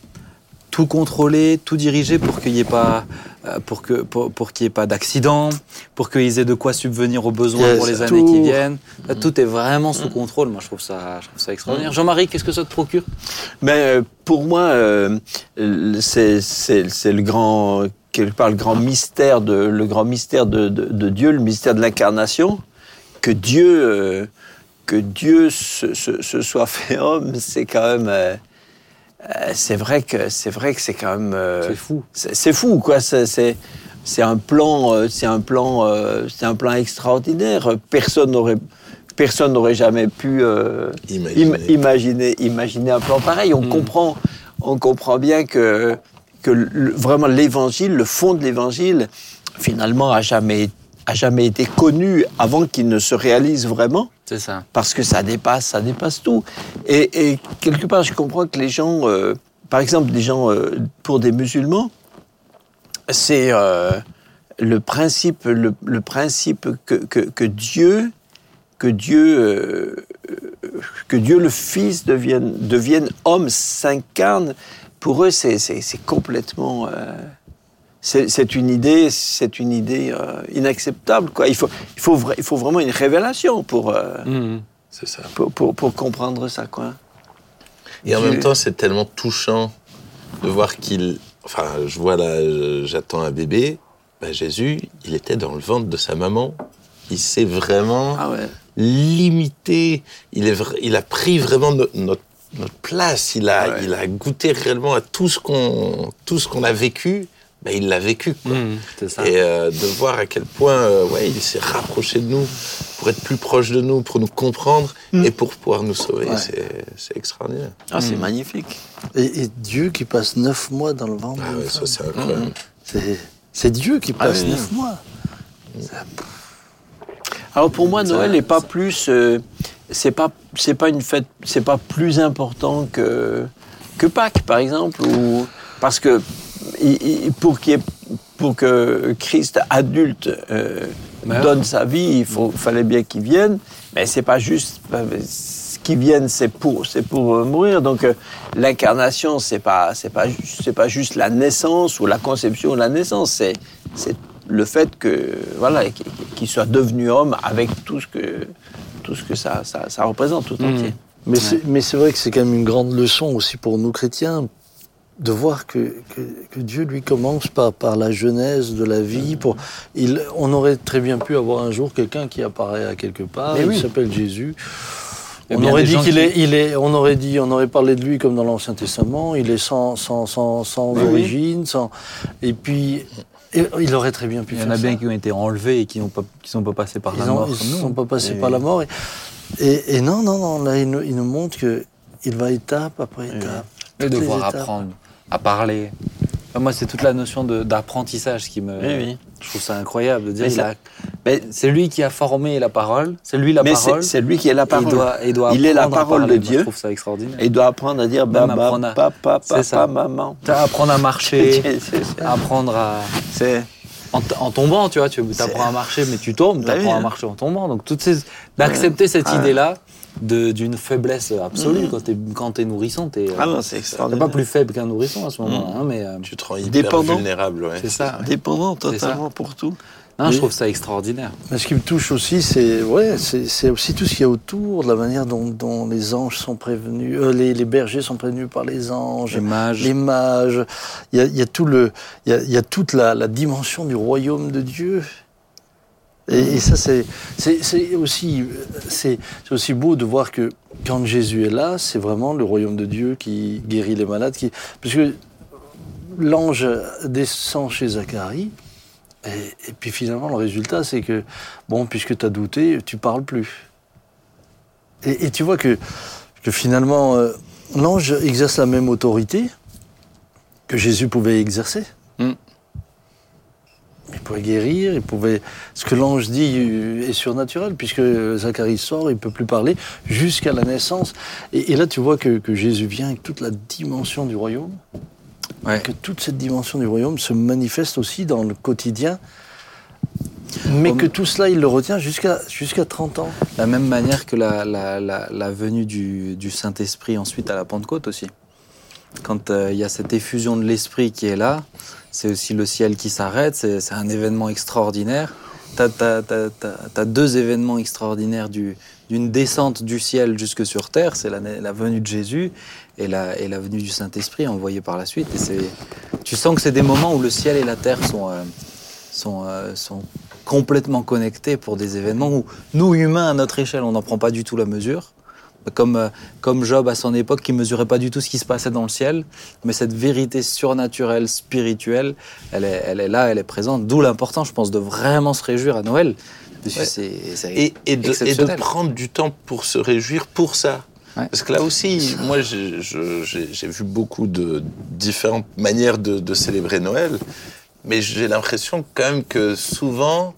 tout contrôlé, tout dirigé pour qu'il n'y ait pas, euh, pour que, pour, pour qu'il y ait pas d'accident, pour qu'ils aient de quoi subvenir aux besoins Yes, pour les tout. années qui viennent. Là, Tout est vraiment sous contrôle. Moi, je trouve ça, je trouve ça extraordinaire. Jean-Marie, qu'est-ce que ça te procure? Mais euh, pour moi, euh, c'est- c'est le grand, quelque part, le grand mystère de, le grand mystère de, de- de Dieu, le mystère de l'incarnation, que Dieu, euh, que Dieu se, se- se soit fait homme, c'est quand même, euh, euh, c'est vrai que c'est vrai que c'est quand même, euh, C'est fou. c'est fou, quoi. C'est- C'est un plan, euh, c'est un plan, euh, c'est un plan extraordinaire. Personne n'aurait, personne n'aurait jamais pu Imaginer. im- imaginer, imaginer un plan pareil. On comprend, on comprend bien que que le- vraiment l'évangile, le fond de l'évangile, finalement, a jamais a jamais été connu avant qu'il ne se réalise vraiment C'est ça. parce que ça dépasse, ça dépasse tout. Et, et quelque part, je comprends que les gens, euh, par exemple, des gens euh, pour des musulmans, c'est euh, le principe, le, le principe que, que, que Dieu, que Dieu, euh, que Dieu le Fils devienne, devienne homme, s'incarne. Pour eux, c'est c'est- c'est complètement. C'est une idée, c'est une idée euh, inacceptable. Quoi. Il, faut, il, faut il faut vraiment une révélation pour, euh, Mhm. Ça. pour, pour, pour comprendre ça. Quoi. Et en même temps, c'est tellement touchant de voir qu'il. Enfin, je vois là, j'attends un bébé. Ben, Jésus, il était dans le ventre de sa maman. Il s'est vraiment Ah ouais. limité. Il, est vra- il a pris vraiment no- notre, notre place. Il a, Ouais. il a goûté réellement à tout ce qu'on tout ce qu'on a vécu. Ben, il l'a vécu. quoi. Ça. Et euh, de voir à quel point euh, ouais, il s'est rapproché de nous pour être plus proche de nous, pour nous comprendre et pour pouvoir nous sauver. Ouais. C'est- extraordinaire. Ah, c'est magnifique. Et, et Dieu qui passe neuf mois dans le ventre. Ah ouais, ça c'est incroyable. C'est- C'est Dieu qui passe Ah oui. neuf mois. Alors pour moi, Ça- Noël n'est pas plus, euh, c'est pas, c'est pas une fête, c'est pas plus important que que Pâques, par exemple, ou parce que pour qu'il y ait- pour que Christ adulte euh, Meurt. donne sa vie, il faut, fallait bien qu'il vienne, mais c'est pas juste ce qu'il vienne, c'est pour, c'est pour euh, mourir. Donc euh, l'incarnation, c'est pas, c'est pas, c'est pas juste la naissance ou la conception ou la naissance, c'est, c'est le fait que voilà, qu'il soit devenu homme avec tout ce que, tout ce que ça, ça, ça représente tout Mhm. entier. Mais c'est- mais c'est vrai que c'est quand même une grande leçon aussi pour nous chrétiens de voir que, que, que Dieu lui commence par, par la genèse de la vie. Pour, il, on aurait très bien pu avoir un jour quelqu'un qui apparaît à quelque part, Mais il oui. s'appelle Jésus. A On aurait dit qu'il qui- est, il est, on aurait dit, on aurait parlé de lui comme dans l'Ancien Testament. Il est sans, sans, sans, oui. origine, sans, et puis et il aurait très bien pu Il y en a bien ça. qui ont été enlevés et qui n'ont pas, qui sont pas passés par Ils la ne mort. comme sont nous. pas passés Et- par la mort. Et, et, et non, non, non, là, il nous, il nous montre que il va étape après étape. Et toutes les devoir apprendre à parler, Moi, c'est toute la notion d'apprentissage qui me. Oui, oui. Je trouve ça incroyable de dire. Mais il ça- a- Mais, C'est lui qui a formé la parole. C'est lui la mais c'est parole. c'est lui qui est la parole. Il, doit, il, doit Il est la apprendre à parole de. Moi, Dieu. Je trouve ça extraordinaire. Et il doit apprendre à dire papa, apprendre à- papa, C'est ça. papa, maman. *laughs* T'as apprendre à marcher, *laughs* apprendre à. C'est En, tombant, tu vois, tu apprends à marcher, mais tu tombes, tu Bah oui, apprends à hein. marcher en tombant. Donc, toutes ces, d'accepter cette Ah. idée-là d'une faiblesse absolue Mhm. quand t'es quand t'es nourrisson, t'es ah non, c'est t'es extraordinaire. pas plus faible qu'un nourrisson à ce moment-là. hein, mais euh, Tu te rends hyper Dépendant. vulnérable, ouais. c'est ça. Dépendant C'est ça. totalement pour tout. Non, je trouve ça extraordinaire. Mais ce qui me touche aussi, c'est ouais, c'est c'est aussi tout ce qu'il y a autour, de la manière dont, dont les anges sont prévenus, euh, les, les bergers sont prévenus par les anges, Les mages. les mages. Il y a, il y a tout le, il y a, il y a toute la, la dimension du royaume de Dieu. Et, ça, c'est aussi, aussi beau de voir que quand Jésus est là, c'est vraiment le royaume de Dieu qui guérit les malades, qui, parce que l'ange descend chez Zacharie. Et, puis finalement, le résultat, c'est que, bon, puisque tu as douté, tu parles plus. Et, et tu vois que, que finalement, euh, l'ange exerce la même autorité que Jésus pouvait exercer. Mm. Il pouvait guérir, il pouvait. Ce que l'ange dit est surnaturel, puisque Zacharie sort, il ne peut plus parler jusqu'à la naissance. Et, et là, tu vois que, que Jésus vient avec toute la dimension du royaume Ouais. que toute cette dimension du royaume se manifeste aussi dans le quotidien, mais que tout cela, il le retient jusqu'à jusqu'à 30 ans. La même manière que la, la, la, la venue du, du Saint-Esprit ensuite à la Pentecôte aussi. Quand euh, il y a cette effusion de l'Esprit qui est là, c'est aussi le ciel qui s'arrête, c'est un événement extraordinaire. Tu as, deux événements extraordinaires du- d'une descente du ciel jusque sur terre, c'est la, venue de Jésus et la, venue du Saint-Esprit envoyé par la suite. Tu sens que c'est des moments où le ciel et la terre sont, euh, euh, sont complètement connectés pour des événements où nous, humains, à notre échelle, on n'en prend pas du tout la mesure. Comme, euh, comme Job à son époque qui mesurait pas du tout ce qui se passait dans le ciel, mais cette vérité surnaturelle, spirituelle, elle est, elle est là, elle est présente. D'où l'importance, je pense, de vraiment se réjouir à Noël. Et, et, de, et de exceptionnel. prendre du temps pour se réjouir pour ça. Ouais. Parce que là aussi, *laughs* moi, j'ai vu beaucoup de différentes manières de, de célébrer Noël, mais j'ai l'impression quand même que souvent,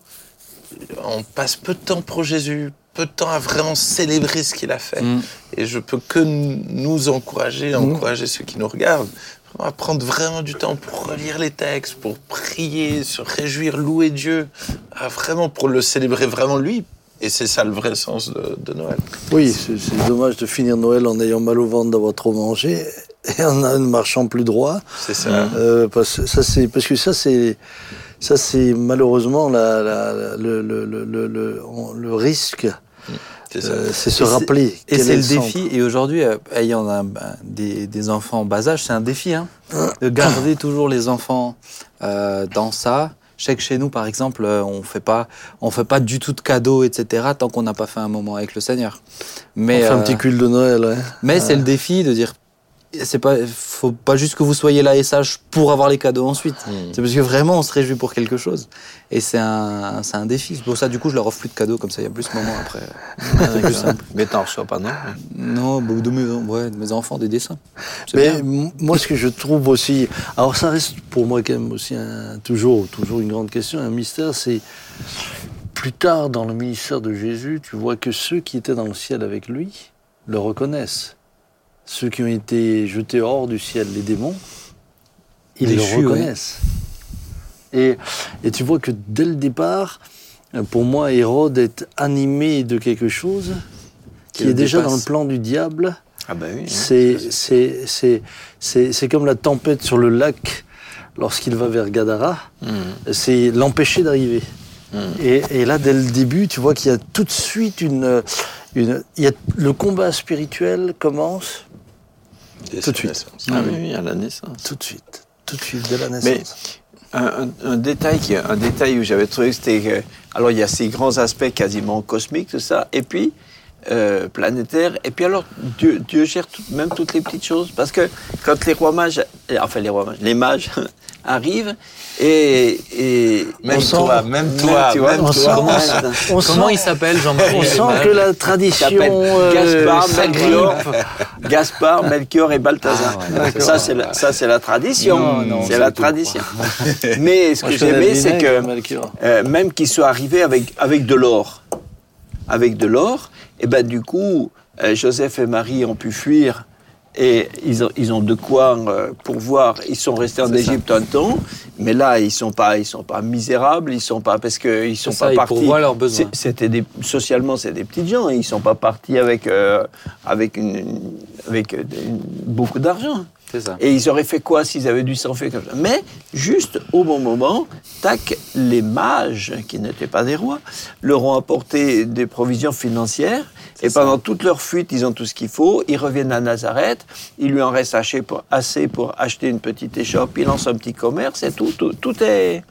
on passe peu de temps pour Jésus, peu de temps à vraiment célébrer ce qu'il a fait. Mm. Et je peux que nous encourager, encourager ceux qui nous regardent, vraiment à prendre vraiment du temps pour relire les textes, pour prier, se réjouir, louer Dieu, à vraiment pour le célébrer vraiment lui. Et c'est ça le vrai sens de, de Noël. Oui, c'est dommage de finir Noël en ayant mal au ventre d'avoir trop mangé *laughs* et en ne marchant plus droit. C'est ça. Euh, ça, parce que ça, c'est. Ça, c'est malheureusement la, la- la- le, le, le, le, risque. C'est. Euh, se rappeler. Et c'est est le centre. défi. Et aujourd'hui, euh, ayant un- des, des enfants en bas âge, c'est un défi. Hein, de garder toujours les enfants euh, dans ça. Je sais que chez nous, par exemple, euh, on fait pas, on fait pas du tout de cadeaux, etc. Tant qu'on n'a pas fait un moment avec le Seigneur. Mais, On fait un petit culte de Noël. ouais. mais c'est le défi de dire, c'est pas, faut pas juste que vous soyez là et sage pour avoir les cadeaux ensuite. Mm. C'est parce que vraiment on se réjouit pour quelque chose. Et c'est un, c'est un défi. Pour ça, du coup, je leur offre plus de cadeaux, comme ça, il y a plus ce moment après. *laughs* C'est plus simple. Mais t'en reçois pas, non? Non, bah, de mes, ouais, de mes enfants, des dessins. Mais bien. moi, ce que je trouve aussi, alors ça reste pour moi quand même aussi un- toujours, toujours une grande question, un mystère, c'est plus tard dans le ministère de Jésus, tu vois que ceux qui étaient dans le ciel avec lui le reconnaissent. Ceux qui ont été jetés hors du ciel, les démons, ils Déchus, le reconnaissent. Et, et tu vois que dès le départ, pour moi, Hérode est animé de quelque chose qui est déjà dans le plan du diable. Ah bah oui. C'est, c'est, comme la tempête sur le lac lorsqu'il va vers Gadara. C'est l'empêcher d'arriver. Et, et là, dès le début, tu vois qu'il y a tout de suite une, une, il y a, le combat spirituel commence Dès tout de suite. Ah oui, oui, à la naissance. tout de suite, tout de suite dès la Mais naissance. un, un- un détail, qui- un détail où j'avais trouvé que c'était que, alors il y a ces grands aspects quasiment cosmiques, tout ça, et puis euh, planétaire. Et puis alors, Dieu, Dieu gère tout- même toutes les petites choses. Parce que quand les rois mages, enfin les rois mages, les mages *laughs* arrivent, et. et Même On sent- toi, même toi, tu vois, même on toi. sent- On Comment sent, il s'appelle Jean-Marie on sent que la tradition euh, Gaspard. Melchior, *laughs* Gaspard, Melchior et Balthazar. Ah ouais, ça, c'est la, ça, c'est la tradition. C'est la tout, tradition. *laughs* Mais ce Moi, que j'aimais, c'est que euh, même qu'ils soient arrivés avec, avec de l'or, avec de l'or, et ben du coup, euh, Joseph et Marie ont pu fuir et ils ont, ils ont de quoi euh, pourvoir. Ils sont restés en ça. Égypte un temps, mais là ils sont pas, ils sont pas misérables, ils sont pas parce que ils sont ça, pas ils partis. leurs besoins. C'est- C'était des, socialement, c'est des petites gens. Ils sont pas partis avec euh, avec une, avec une- beaucoup d'argent. Ça. Et ils auraient fait quoi s'ils avaient dû s'en faire comme ça? Mais juste au bon moment, tac, les mages, qui n'étaient pas des rois, leur ont apporté des provisions financières. Et ça. pendant toute leur fuite, ils ont tout ce qu'il faut. Ils reviennent à Nazareth. Il lui en reste assez pour, assez pour acheter une petite échoppe. Il lance un petit commerce et tout. Tout, tout est.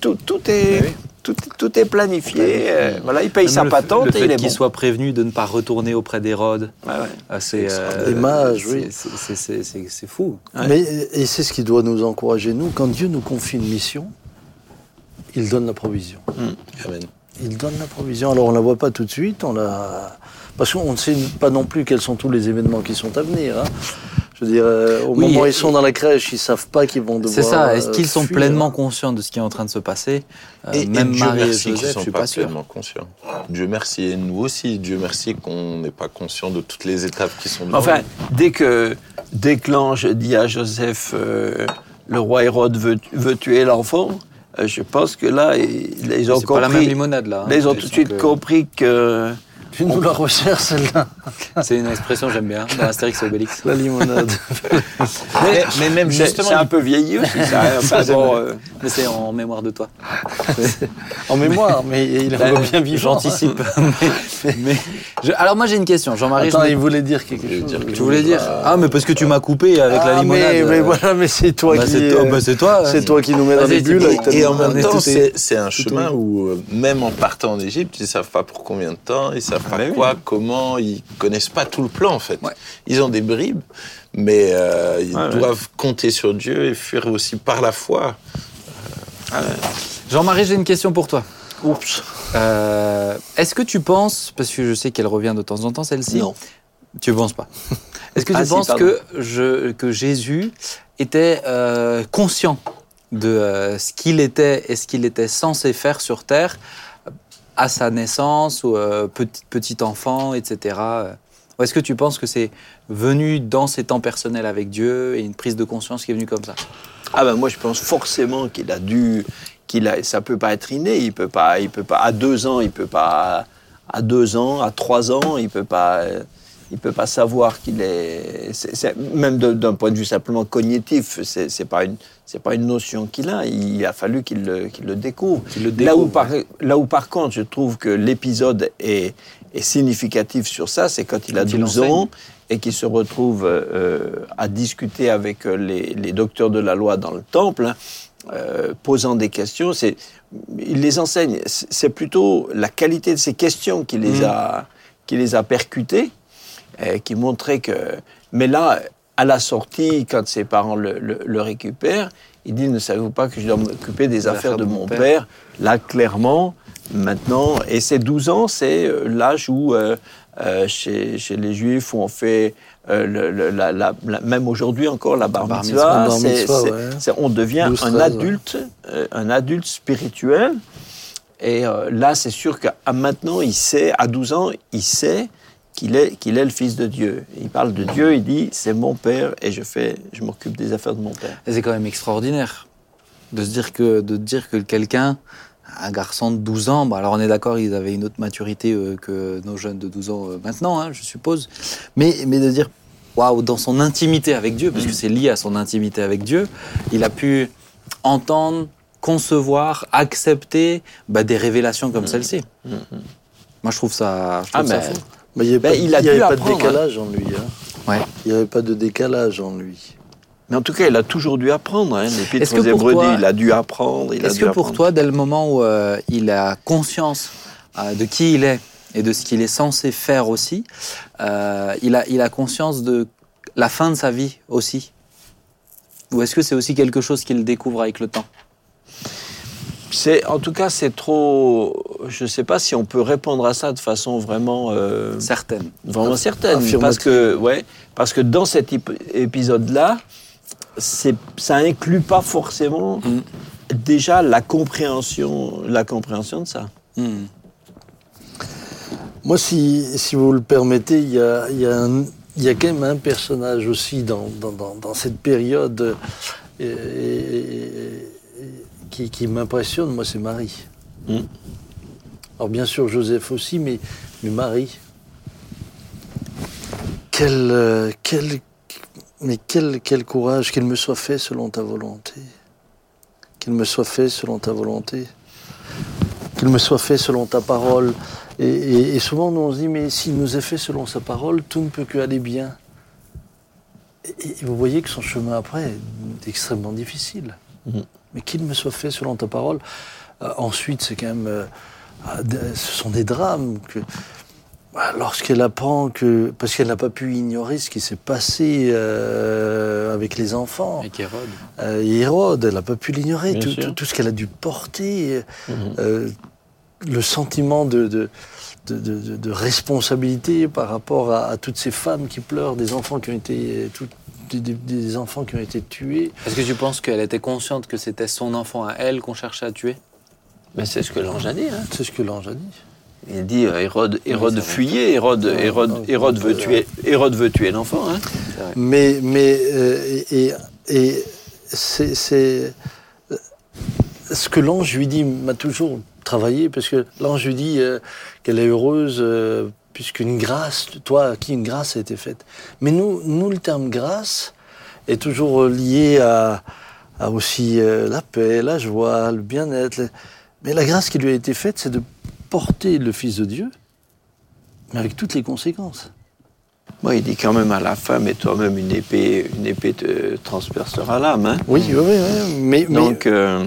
Tout, tout est. Oui. Tout, tout est planifié. euh, voilà, il paye Même sa le, patente le et il fait est qu'il bon. soit prévenu de ne pas retourner auprès d'Hérode, Ouais, ouais. ah, c'est mages, oui. c'est- c'est- c'est- c'est c'est fou. Ouais. Mais, et c'est ce qui doit nous encourager, nous. Quand Dieu nous confie une mission, il donne la provision. Amen. Il donne la provision. Alors on la voit pas tout de suite, on la... parce qu'on ne sait pas non plus quels sont tous les événements qui sont à venir. hein. Je veux dire, euh, au Oui, moment où et- ils sont dans la crèche, ils savent pas qu'ils vont devoir. C'est ça. Est-ce euh, qu'ils sont fuir. pleinement conscients de ce qui est en train de se passer? Euh, Et, et Même Dieu Marie et merci qu'ils Joseph, je sont suis pas, pas sûr. pleinement conscients. Dieu merci et nous aussi. Dieu merci qu'on n'est pas conscient de toutes les étapes qui sont devant Enfin, nous. dès que, dès que l'ange dit à Joseph, euh, le roi Hérode veut, veut tuer l'enfant, euh, je pense que là, ils, ils ont C'est pas la même compris. limonade là. hein. ils ont tout de suite que- compris que. Tu nous la resserres celle-là, C'est une expression que j'aime bien dans Astérix et Obélix. la limonade. Mais, mais même justement, c'est un peu vieilli aussi, ça. *laughs* Bon, euh, Mais c'est en mémoire de toi. *laughs* en mémoire, mais il est encore bien vivant. J'anticipe. *laughs* mais, mais- je- alors moi j'ai une question, Jean-Marie. Attends, je il voulait dire quelque chose. dire Tu voulais dire Ah mais parce que tu m'as coupé avec la Ah, limonade. Mais, mais euh, voilà, mais c'est toi bah, qui. c'est toi, euh, bah, c'est toi. c'est toi qui nous mets dans les bulles Et en même est temps, c'est un chemin est- où, euh, même en partant en Égypte, ils savent pas pour combien de temps, ils savent oui. quoi, comment, ils connaissent pas tout le plan en fait. Ouais. Ils ont des bribes, mais euh, ils Ouais, ouais. doivent compter sur Dieu et fuir aussi par la foi. Jean-Marie, j'ai une question pour toi. Oups. Euh, Est-ce que tu penses, parce que je sais qu'elle revient de temps en temps celle-ci, Non. tu penses pas? *laughs* Est-ce que tu Ah, si, penses pardon. que, je, que Jésus était euh, conscient de euh, ce qu'il était et ce qu'il était censé faire sur Terre à sa naissance ou euh, petit, enfant, etc. est-ce que tu penses que c'est venu dans ses temps personnels avec Dieu et une prise de conscience qui est venue comme ça? Ah ben moi je pense forcément qu'il a dû, qu'il a, ça peut pas être inné, il peut pas, il peut pas à deux ans, il peut pas à deux ans, à trois ans, il peut pas, euh, il peut pas savoir qu'il est, même d'un point de vue simplement cognitif, c'est pas une, c'est pas une notion qu'il a. Il a fallu qu'il le, qu'il le découvre. Le Là où par, là où par contre je trouve que l'épisode est, est significatif sur ça, c'est quand il a Quand il 12 enseigne. ans et qu'il se retrouve euh, à discuter avec euh, les, les docteurs de la loi dans le temple, hein, euh, posant des questions. C'est, il les enseigne. C'est plutôt la qualité de ces questions qui les a, qui les a percutées, qui montrait que. Mais là, à la sortie, quand ses parents le, le- le récupèrent, il dit Ne savez-vous pas que je dois m'occuper des affaires, de, mon père. Là, clairement, maintenant, et ces 12 ans, c'est euh, l'âge où, euh, euh, chez, chez les Juifs, où on fait, euh, le- le- la- la- la- même aujourd'hui encore, la bar mitzvah, ouais. on devient 12, un 13, adulte, euh, un adulte spirituel. Et euh, là, c'est sûr qu'à maintenant, il sait, à 12 ans, il sait qu'il est, qu'il est le fils de Dieu. Il parle de Dieu, il dit, c'est mon père et je, fais, je m'occupe des affaires de mon père. Et c'est quand même extraordinaire de se dire que, de dire que quelqu'un, un garçon de 12 ans, bon alors on est d'accord, ils avaient une autre maturité euh, que nos jeunes de 12 ans euh, maintenant, hein, je suppose, mais, mais de dire, waouh, dans son intimité avec Dieu, parce que c'est lié à son intimité avec Dieu, il a pu entendre, concevoir, accepter bah, des révélations comme celle-ci. Moi, je trouve ça, je trouve Ah, ça fou. Mais il n'y Ben, avait, il a pas, il avait pas de apprendre, décalage en lui. hein. Ouais. Il n'y avait pas de décalage en lui. Mais en tout cas, il a toujours dû apprendre. Hein. L'Épître aux Hébreux toi- dit, il a dû apprendre. Est-ce que pour apprendre. toi, dès le moment où euh, il a conscience euh, de qui il est et de ce qu'il est censé faire aussi, euh, il, a, il a conscience de la fin de sa vie aussi? Ou est-ce que c'est aussi quelque chose qu'il découvre avec le temps? C'est, en tout cas, c'est trop. Je ne sais pas si on peut répondre à ça de façon vraiment, euh, Certaine. vraiment certaine, affirmative. parce que, ouais, parce que dans cet ép- épisode-là, c'est, ça inclut pas forcément Mm. déjà la compréhension, la compréhension de ça. Hmm. Moi, si, si vous le permettez, il y a, il y, a y a quand même un personnage aussi dans, dans, dans, dans cette période euh, et- et- et- qui, qui m'impressionne, moi, c'est Marie. Mm. Alors, bien sûr, Joseph aussi, mais, mais Marie. Quel, euh, quel, mais quel, quel courage, qu'il me soit fait selon ta volonté. Qu'il me soit fait selon ta volonté. Qu'il me soit fait selon ta parole. Et, et- et souvent, nous, on se dit, mais s'il nous est fait selon sa parole, tout ne peut que aller bien. Et, et vous voyez que son chemin après est extrêmement difficile. Mhm. Mais qu'il me soit fait selon ta parole. Euh, ensuite, c'est quand même. euh, ah, ce sont des drames que. ah, Lorsqu'elle apprend que. Parce qu'elle n'a pas pu ignorer ce qui s'est passé euh, avec les enfants. Avec Hérode. Euh, et Hérode, elle n'a pas pu l'ignorer. Tout, sûr. tout- tout ce qu'elle a dû porter, Mhm. euh, le sentiment de, de, de, de- de- de responsabilité par rapport à, à toutes ces femmes qui pleurent, des enfants qui ont été, tout- des, des- des enfants qui ont été tués. Est-ce que tu penses qu'elle était consciente que c'était son enfant à elle qu'on cherchait à tuer? Mais c'est ce que l'ange a dit. Hein. C'est ce que l'ange a dit. Il dit euh, Hérode, Hérode fuyait, Hérode, Hérode, Hérode, veut tuer, Hérode veut tuer l'enfant. Hein. Mais, mais euh, et, et c'est, c'est- ce que l'ange lui dit m'a toujours travaillé parce que l'ange lui dit euh, qu'elle est heureuse euh, puisqu'une grâce, toi à qui une grâce a été faite. Mais nous, nous le terme grâce est toujours lié à, à aussi euh, la paix, la joie, le bien-être. Mais la grâce qui lui a été faite, c'est de porter le Fils de Dieu, mais avec toutes les conséquences. Bon, il dit quand même à la femme, et toi-même une épée, une épée te transpercera l'âme. Hein. Oui, oui, oui, oui. Mais, mais- Donc, euh,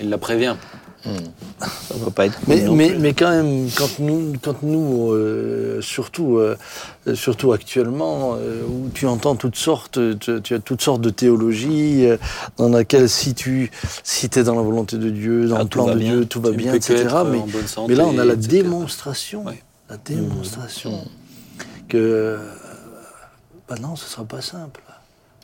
Il la prévient. Ça pas être Mais, quand même, quand nous, quand nous euh, surtout, euh, surtout actuellement, euh, où tu entends toutes sortes, tu, tu as toutes sortes de théologies dans laquelle si tu si es dans la volonté de Dieu, dans Ah, le plan de bien. Dieu, tout va bien, que etc. Mais, santé, là, on a la etc. démonstration, Ouais. la démonstration que euh, bah non, ce sera pas simple.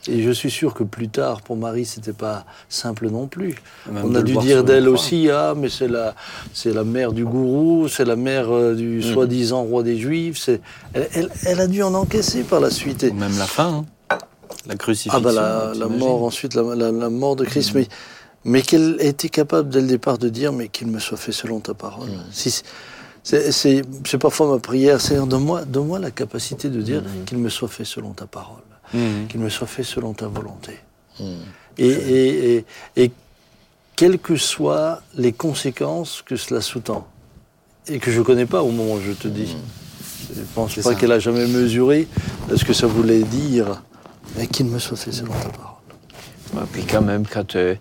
Et je suis sûr que plus tard, pour Marie, c'était pas simple non plus. Même On a dû dire d'elle aussi, ah, mais c'est la, c'est la mère du gourou, c'est la mère euh, du Mm. soi-disant roi des Juifs. C'est, elle, elle- elle a dû en encaisser par la suite. Et- même la fin, hein. la crucifixion. ah bah la, mort ensuite, la, la- la mort de. Christ, mais, mais qu'elle était capable dès le départ de dire, mais qu'il me soit fait selon ta parole. Si, c'est, parfois ma prière, Seigneur, donne-moi, donne-moi la capacité de dire qu'il me soit fait selon ta parole, Mhm. qu'il me soit fait selon ta volonté. Mm. Et, et, et, et quelles que soient les conséquences que cela sous-tend, et que je ne connais pas au moment où je te dis, je ne pense pas qu'elle a jamais mesuré ce que ça voulait dire, mais qu'il me soit fait selon ta parole. Ouais, puis quand même, quand, euh,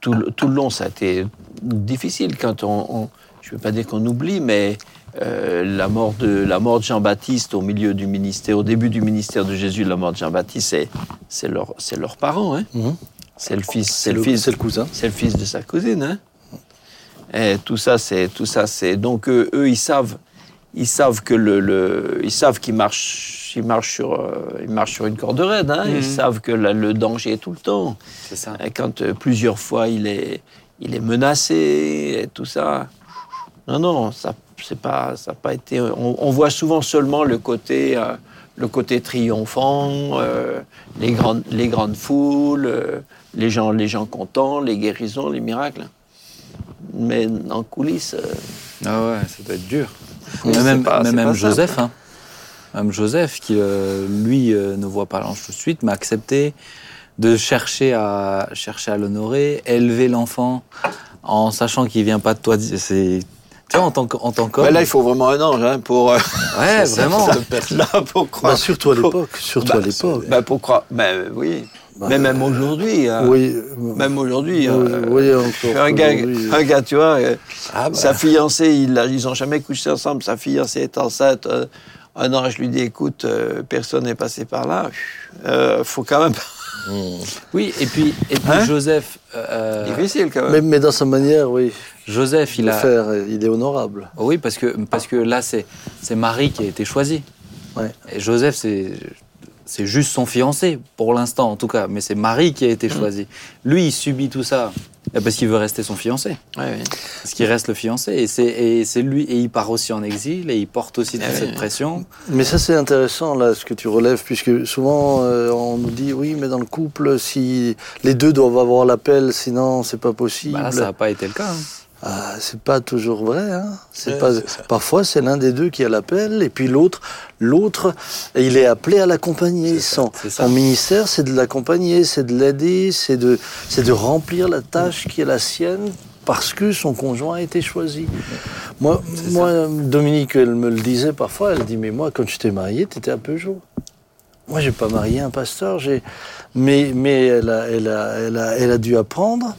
tout, le- tout le long, ça a été difficile. Quand on, on- je ne veux pas dire qu'on oublie, mais euh, la, mort de, la mort de Jean-Baptiste au milieu du ministère, au début du ministère de Jésus, la mort de Jean-Baptiste, c'est, c'est, leur, c'est leurs parents. Hein. Mhm. C'est le fils, c'est le, le, fils, c'est le cousin. c'est le fils de sa cousine. Hein. Et tout ça, c'est tout ça, c'est donc eux, eux, ils savent, ils savent que le, le- ils savent qu'ils marchent, ils marchent sur, euh, ils marchent sur une corde raide. Hein. Mhm. Ils savent que la- le danger est tout le temps. C'est ça. Et Quand euh, plusieurs fois il est, il est menacé et tout ça. Non, non, ça, c'est pas, ça pas été. On, on voit souvent seulement le côté, euh, le côté triomphant, euh, les grandes, les grandes foules, euh, les gens, les gens contents, les guérisons, les miracles. Mais en coulisses, Ah ouais, ça doit être dur. Mais même, pas- même. Joseph, hein. même Joseph, qui lui ne voit pas l'ange tout de suite, mais accepté de chercher à chercher à l'honorer, élever l'enfant en sachant qu'il vient pas de toi. C'est tu vois en tant que- en tant qu'homme. mais là il faut vraiment un ange hein, pour, euh, ouais, *laughs* vraiment. là, pour croire. Bah, surtout à l'époque. Surtout Bah, à l'époque. bah, pour croire. bah, oui. Bah, Mais même aujourd'hui, hein, Oui. même aujourd'hui, Oui, euh, oui, encore un gars, un gars, tu vois, euh, Ah bah. sa fiancée, ils n'ont jamais couché ensemble, sa fiancée est enceinte. euh, un an, je lui dis, écoute, euh, personne n'est passé par là. Euh, faut quand même. Oui, et puis, et puis Hein Joseph, euh, Difficile quand même. Mais, mais dans sa manière, oui, Joseph, il a. faire, il est honorable. Oui, parce que, parce que là, c'est c'est Marie qui a été choisie. Ouais. Et Joseph, c'est c'est juste son fiancé, pour l'instant en tout cas. Mais c'est Marie qui a été choisie. Lui, il subit tout ça eh, parce qu'il veut rester son fiancé. Ouais. Parce qu'il reste le fiancé. Et c'est et c'est lui. Et il part aussi en exil et il porte aussi toute oui, cette oui. pression. Mais ça, c'est intéressant, là, ce que tu relèves, puisque souvent, euh, on nous dit, oui, mais dans le couple, si les deux doivent avoir l'appel, sinon, c'est pas possible. Bah là, ça n'a pas été le cas. hein. Ah, c'est pas toujours vrai. Hein. C'est Ouais, pas. c'est ça. Parfois, c'est l'un des deux qui a l'appel, et puis l'autre, l'autre, il est appelé à l'accompagner. Son, ministère, c'est de l'accompagner, c'est de l'aider, c'est de, c'est de remplir la tâche qui est la sienne parce que son conjoint a été choisi. Moi, moi, Dominique, elle me le disait parfois. Elle dit, mais moi, quand je t'ai marié, t'étais un peu jour. Moi, j'ai pas marié un pasteur, j'ai, mais, mais elle a, elle a, elle a, elle a dû apprendre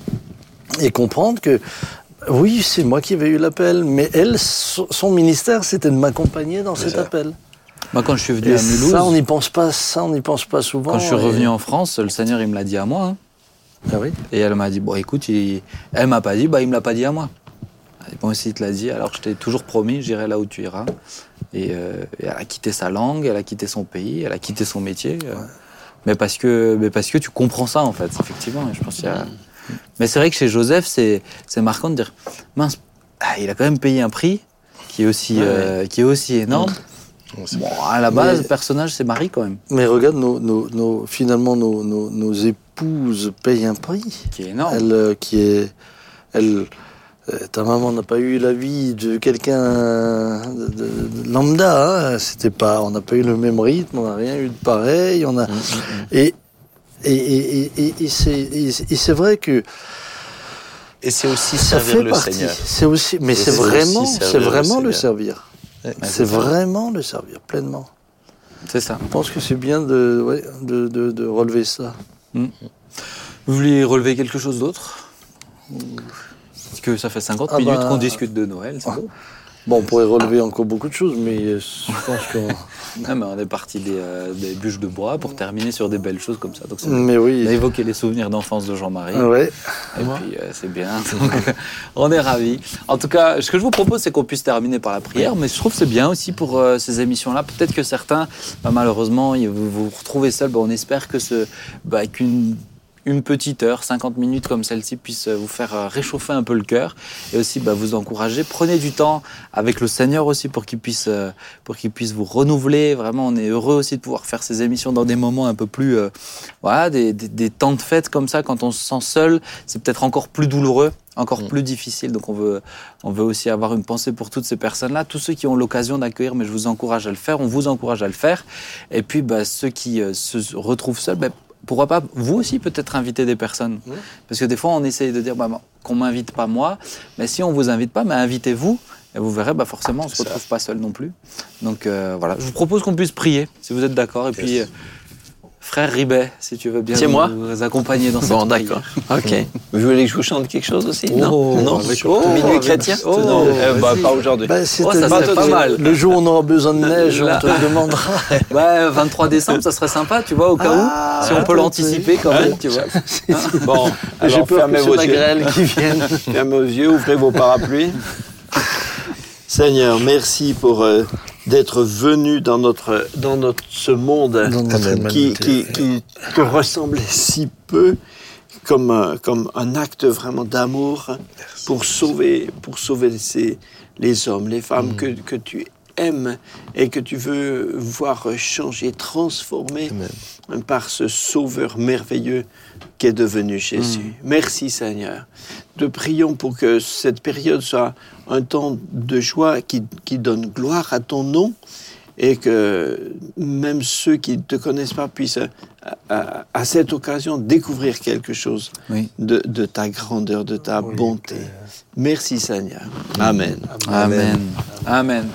et comprendre que oui, c'est moi qui avais eu l'appel, mais elle, son ministère, c'était de m'accompagner dans cet appel. Moi, quand je suis venu Et à Mulhouse, ça, on n'y pense pas. Ça, on n'y pense pas souvent. quand je suis et- revenu en France, le Seigneur, il me l'a dit à moi. hein. Ah oui. Et elle m'a dit, bon, écoute, il... elle m'a pas dit, bah, il me l'a pas dit à moi. Elle dit, bon, si il te l'a dit, alors je t'ai toujours promis, j'irai là où tu iras. Et, euh, et elle a quitté sa langue, elle a quitté son pays, elle a quitté son métier. euh, mais, parce que, mais parce que tu comprends ça, en fait, effectivement. Et je pense qu'il y a... Mais c'est vrai que chez Joseph, c'est marquant de dire, mince, ah, il a quand même payé un prix qui est aussi, euh, qui est aussi énorme. Bon, à la base, Mais- le personnage, c'est Marie quand même, Mais regarde, nos, nos, nos- finalement, nos, nos, épouses payent un prix. qui est énorme. Elle, euh, qui est, elle, euh, ta maman n'a pas eu la vie de quelqu'un de, de- de lambda. hein. C'était pas, on n'a pas eu le même rythme, on n'a rien eu de pareil. On a, et et, et, et, et- et c'est et c'est- et c'est vrai que Et c'est aussi ça servir fait le partie. Seigneur. C'est aussi, mais c'est vraiment, c'est le vraiment le servir. Ouais, C'est vraiment le servir pleinement. C'est ça. Je pense que c'est bien de, ouais, de, de, de relever ça. Vous vouliez relever quelque chose d'autre? Parce que ça fait 50 Ah minutes bah- qu'on discute de Noël, c'est. Bon, on pourrait relever encore beaucoup de choses, mais euh, je pense qu'on. *laughs* Non, mais on est parti des, euh, des bûches de bois pour terminer sur des belles choses comme ça. Donc bien. Mais On a oui. évoqué les souvenirs d'enfance de Jean-Marie. Ouais. Et puis euh, c'est bien. *laughs* Donc, on est ravis. En tout cas, ce que je vous propose, c'est qu'on puisse terminer par la prière. Mais je trouve que c'est bien aussi pour euh, ces émissions-là. Peut-être que certains, bah, malheureusement, vous vous retrouvez seul. Bah, on espère que ce, bah, qu'une une petite heure, 50 minutes comme celle-ci puisse euh, vous faire euh, réchauffer un peu le cœur et aussi bah, vous encourager. Prenez du temps avec le Seigneur aussi pour qu'il puisse, euh, pour qu'il puisse vous renouveler. Vraiment, on est heureux aussi de pouvoir faire ces émissions dans des moments un peu plus, euh, voilà, des, des- des temps de fête comme ça. Quand on se sent seul, c'est peut-être encore plus douloureux, encore Mm. plus difficile. Donc on veut, on veut aussi avoir une pensée pour toutes ces personnes-là, tous ceux qui ont l'occasion d'accueillir. Mais je vous encourage à le faire. On vous encourage à le faire. Et puis bah, ceux qui euh, se retrouvent seuls. bah, pourquoi pas vous aussi peut-être inviter des personnes Parce que des fois on essaye de dire bah, bah, qu'on m'invite pas moi, mais si on vous invite pas, bah, invitez-vous et vous verrez bah, forcément on se C'est ça. retrouve pas seul non plus. Donc euh, voilà, je vous propose qu'on puisse prier si vous êtes d'accord. Et puis euh, frère Ribet, si tu veux bien C'est nous, moi nous accompagner dans cette Bon, d'accord. *laughs* Ok. Vous voulez que je vous chante quelque chose aussi? Oh, Non, non. avec- Oh, oh, milieu avec- chrétien oh, Non, eh bah, pas aujourd'hui. C'est Oh, ça serait pas mal. Le jour où on aura besoin de *laughs* neige, on te le demandera. *laughs* Ouais, 23 décembre, ça serait sympa, tu vois, au cas Ah, où, si on peut peut-être, l'anticiper quand même, tu vois. Bon, J'ai alors peur fermez que vos grêle qui. Fermez vos yeux, ouvrez vos parapluies. Seigneur, merci pour euh, d'être venu dans notre dans notre ce monde Dans notre qui, qui, qui te ressemblait si peu comme un, comme un acte vraiment d'amour pour sauver pour sauver ces- les hommes, les femmes que, que tu aimes et que tu veux voir changer, transformer par ce sauveur merveilleux qu'est devenu Jésus. Merci Seigneur. Te prions pour que cette période soit un temps de joie qui, qui donne gloire à ton nom et que même ceux qui ne te connaissent pas puissent à, à- à cette occasion découvrir quelque chose Oui. de, de ta grandeur, de ta bonté. Merci Seigneur. Amen. Amen. Amen.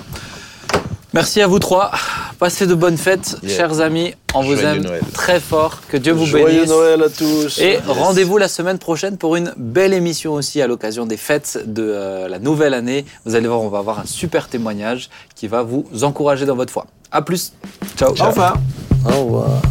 Merci à vous trois Passez de bonnes fêtes, Yeah. chers amis. On vous Joyeux aime Noël. très fort. Que Dieu vous Joyeux bénisse. Noël à tous. Et rendez-vous la semaine prochaine pour une belle émission aussi à l'occasion des fêtes de euh, la nouvelle année. Vous allez voir, on va avoir un super témoignage qui va vous encourager dans votre foi. À plus. Ciao. Au revoir. Au revoir.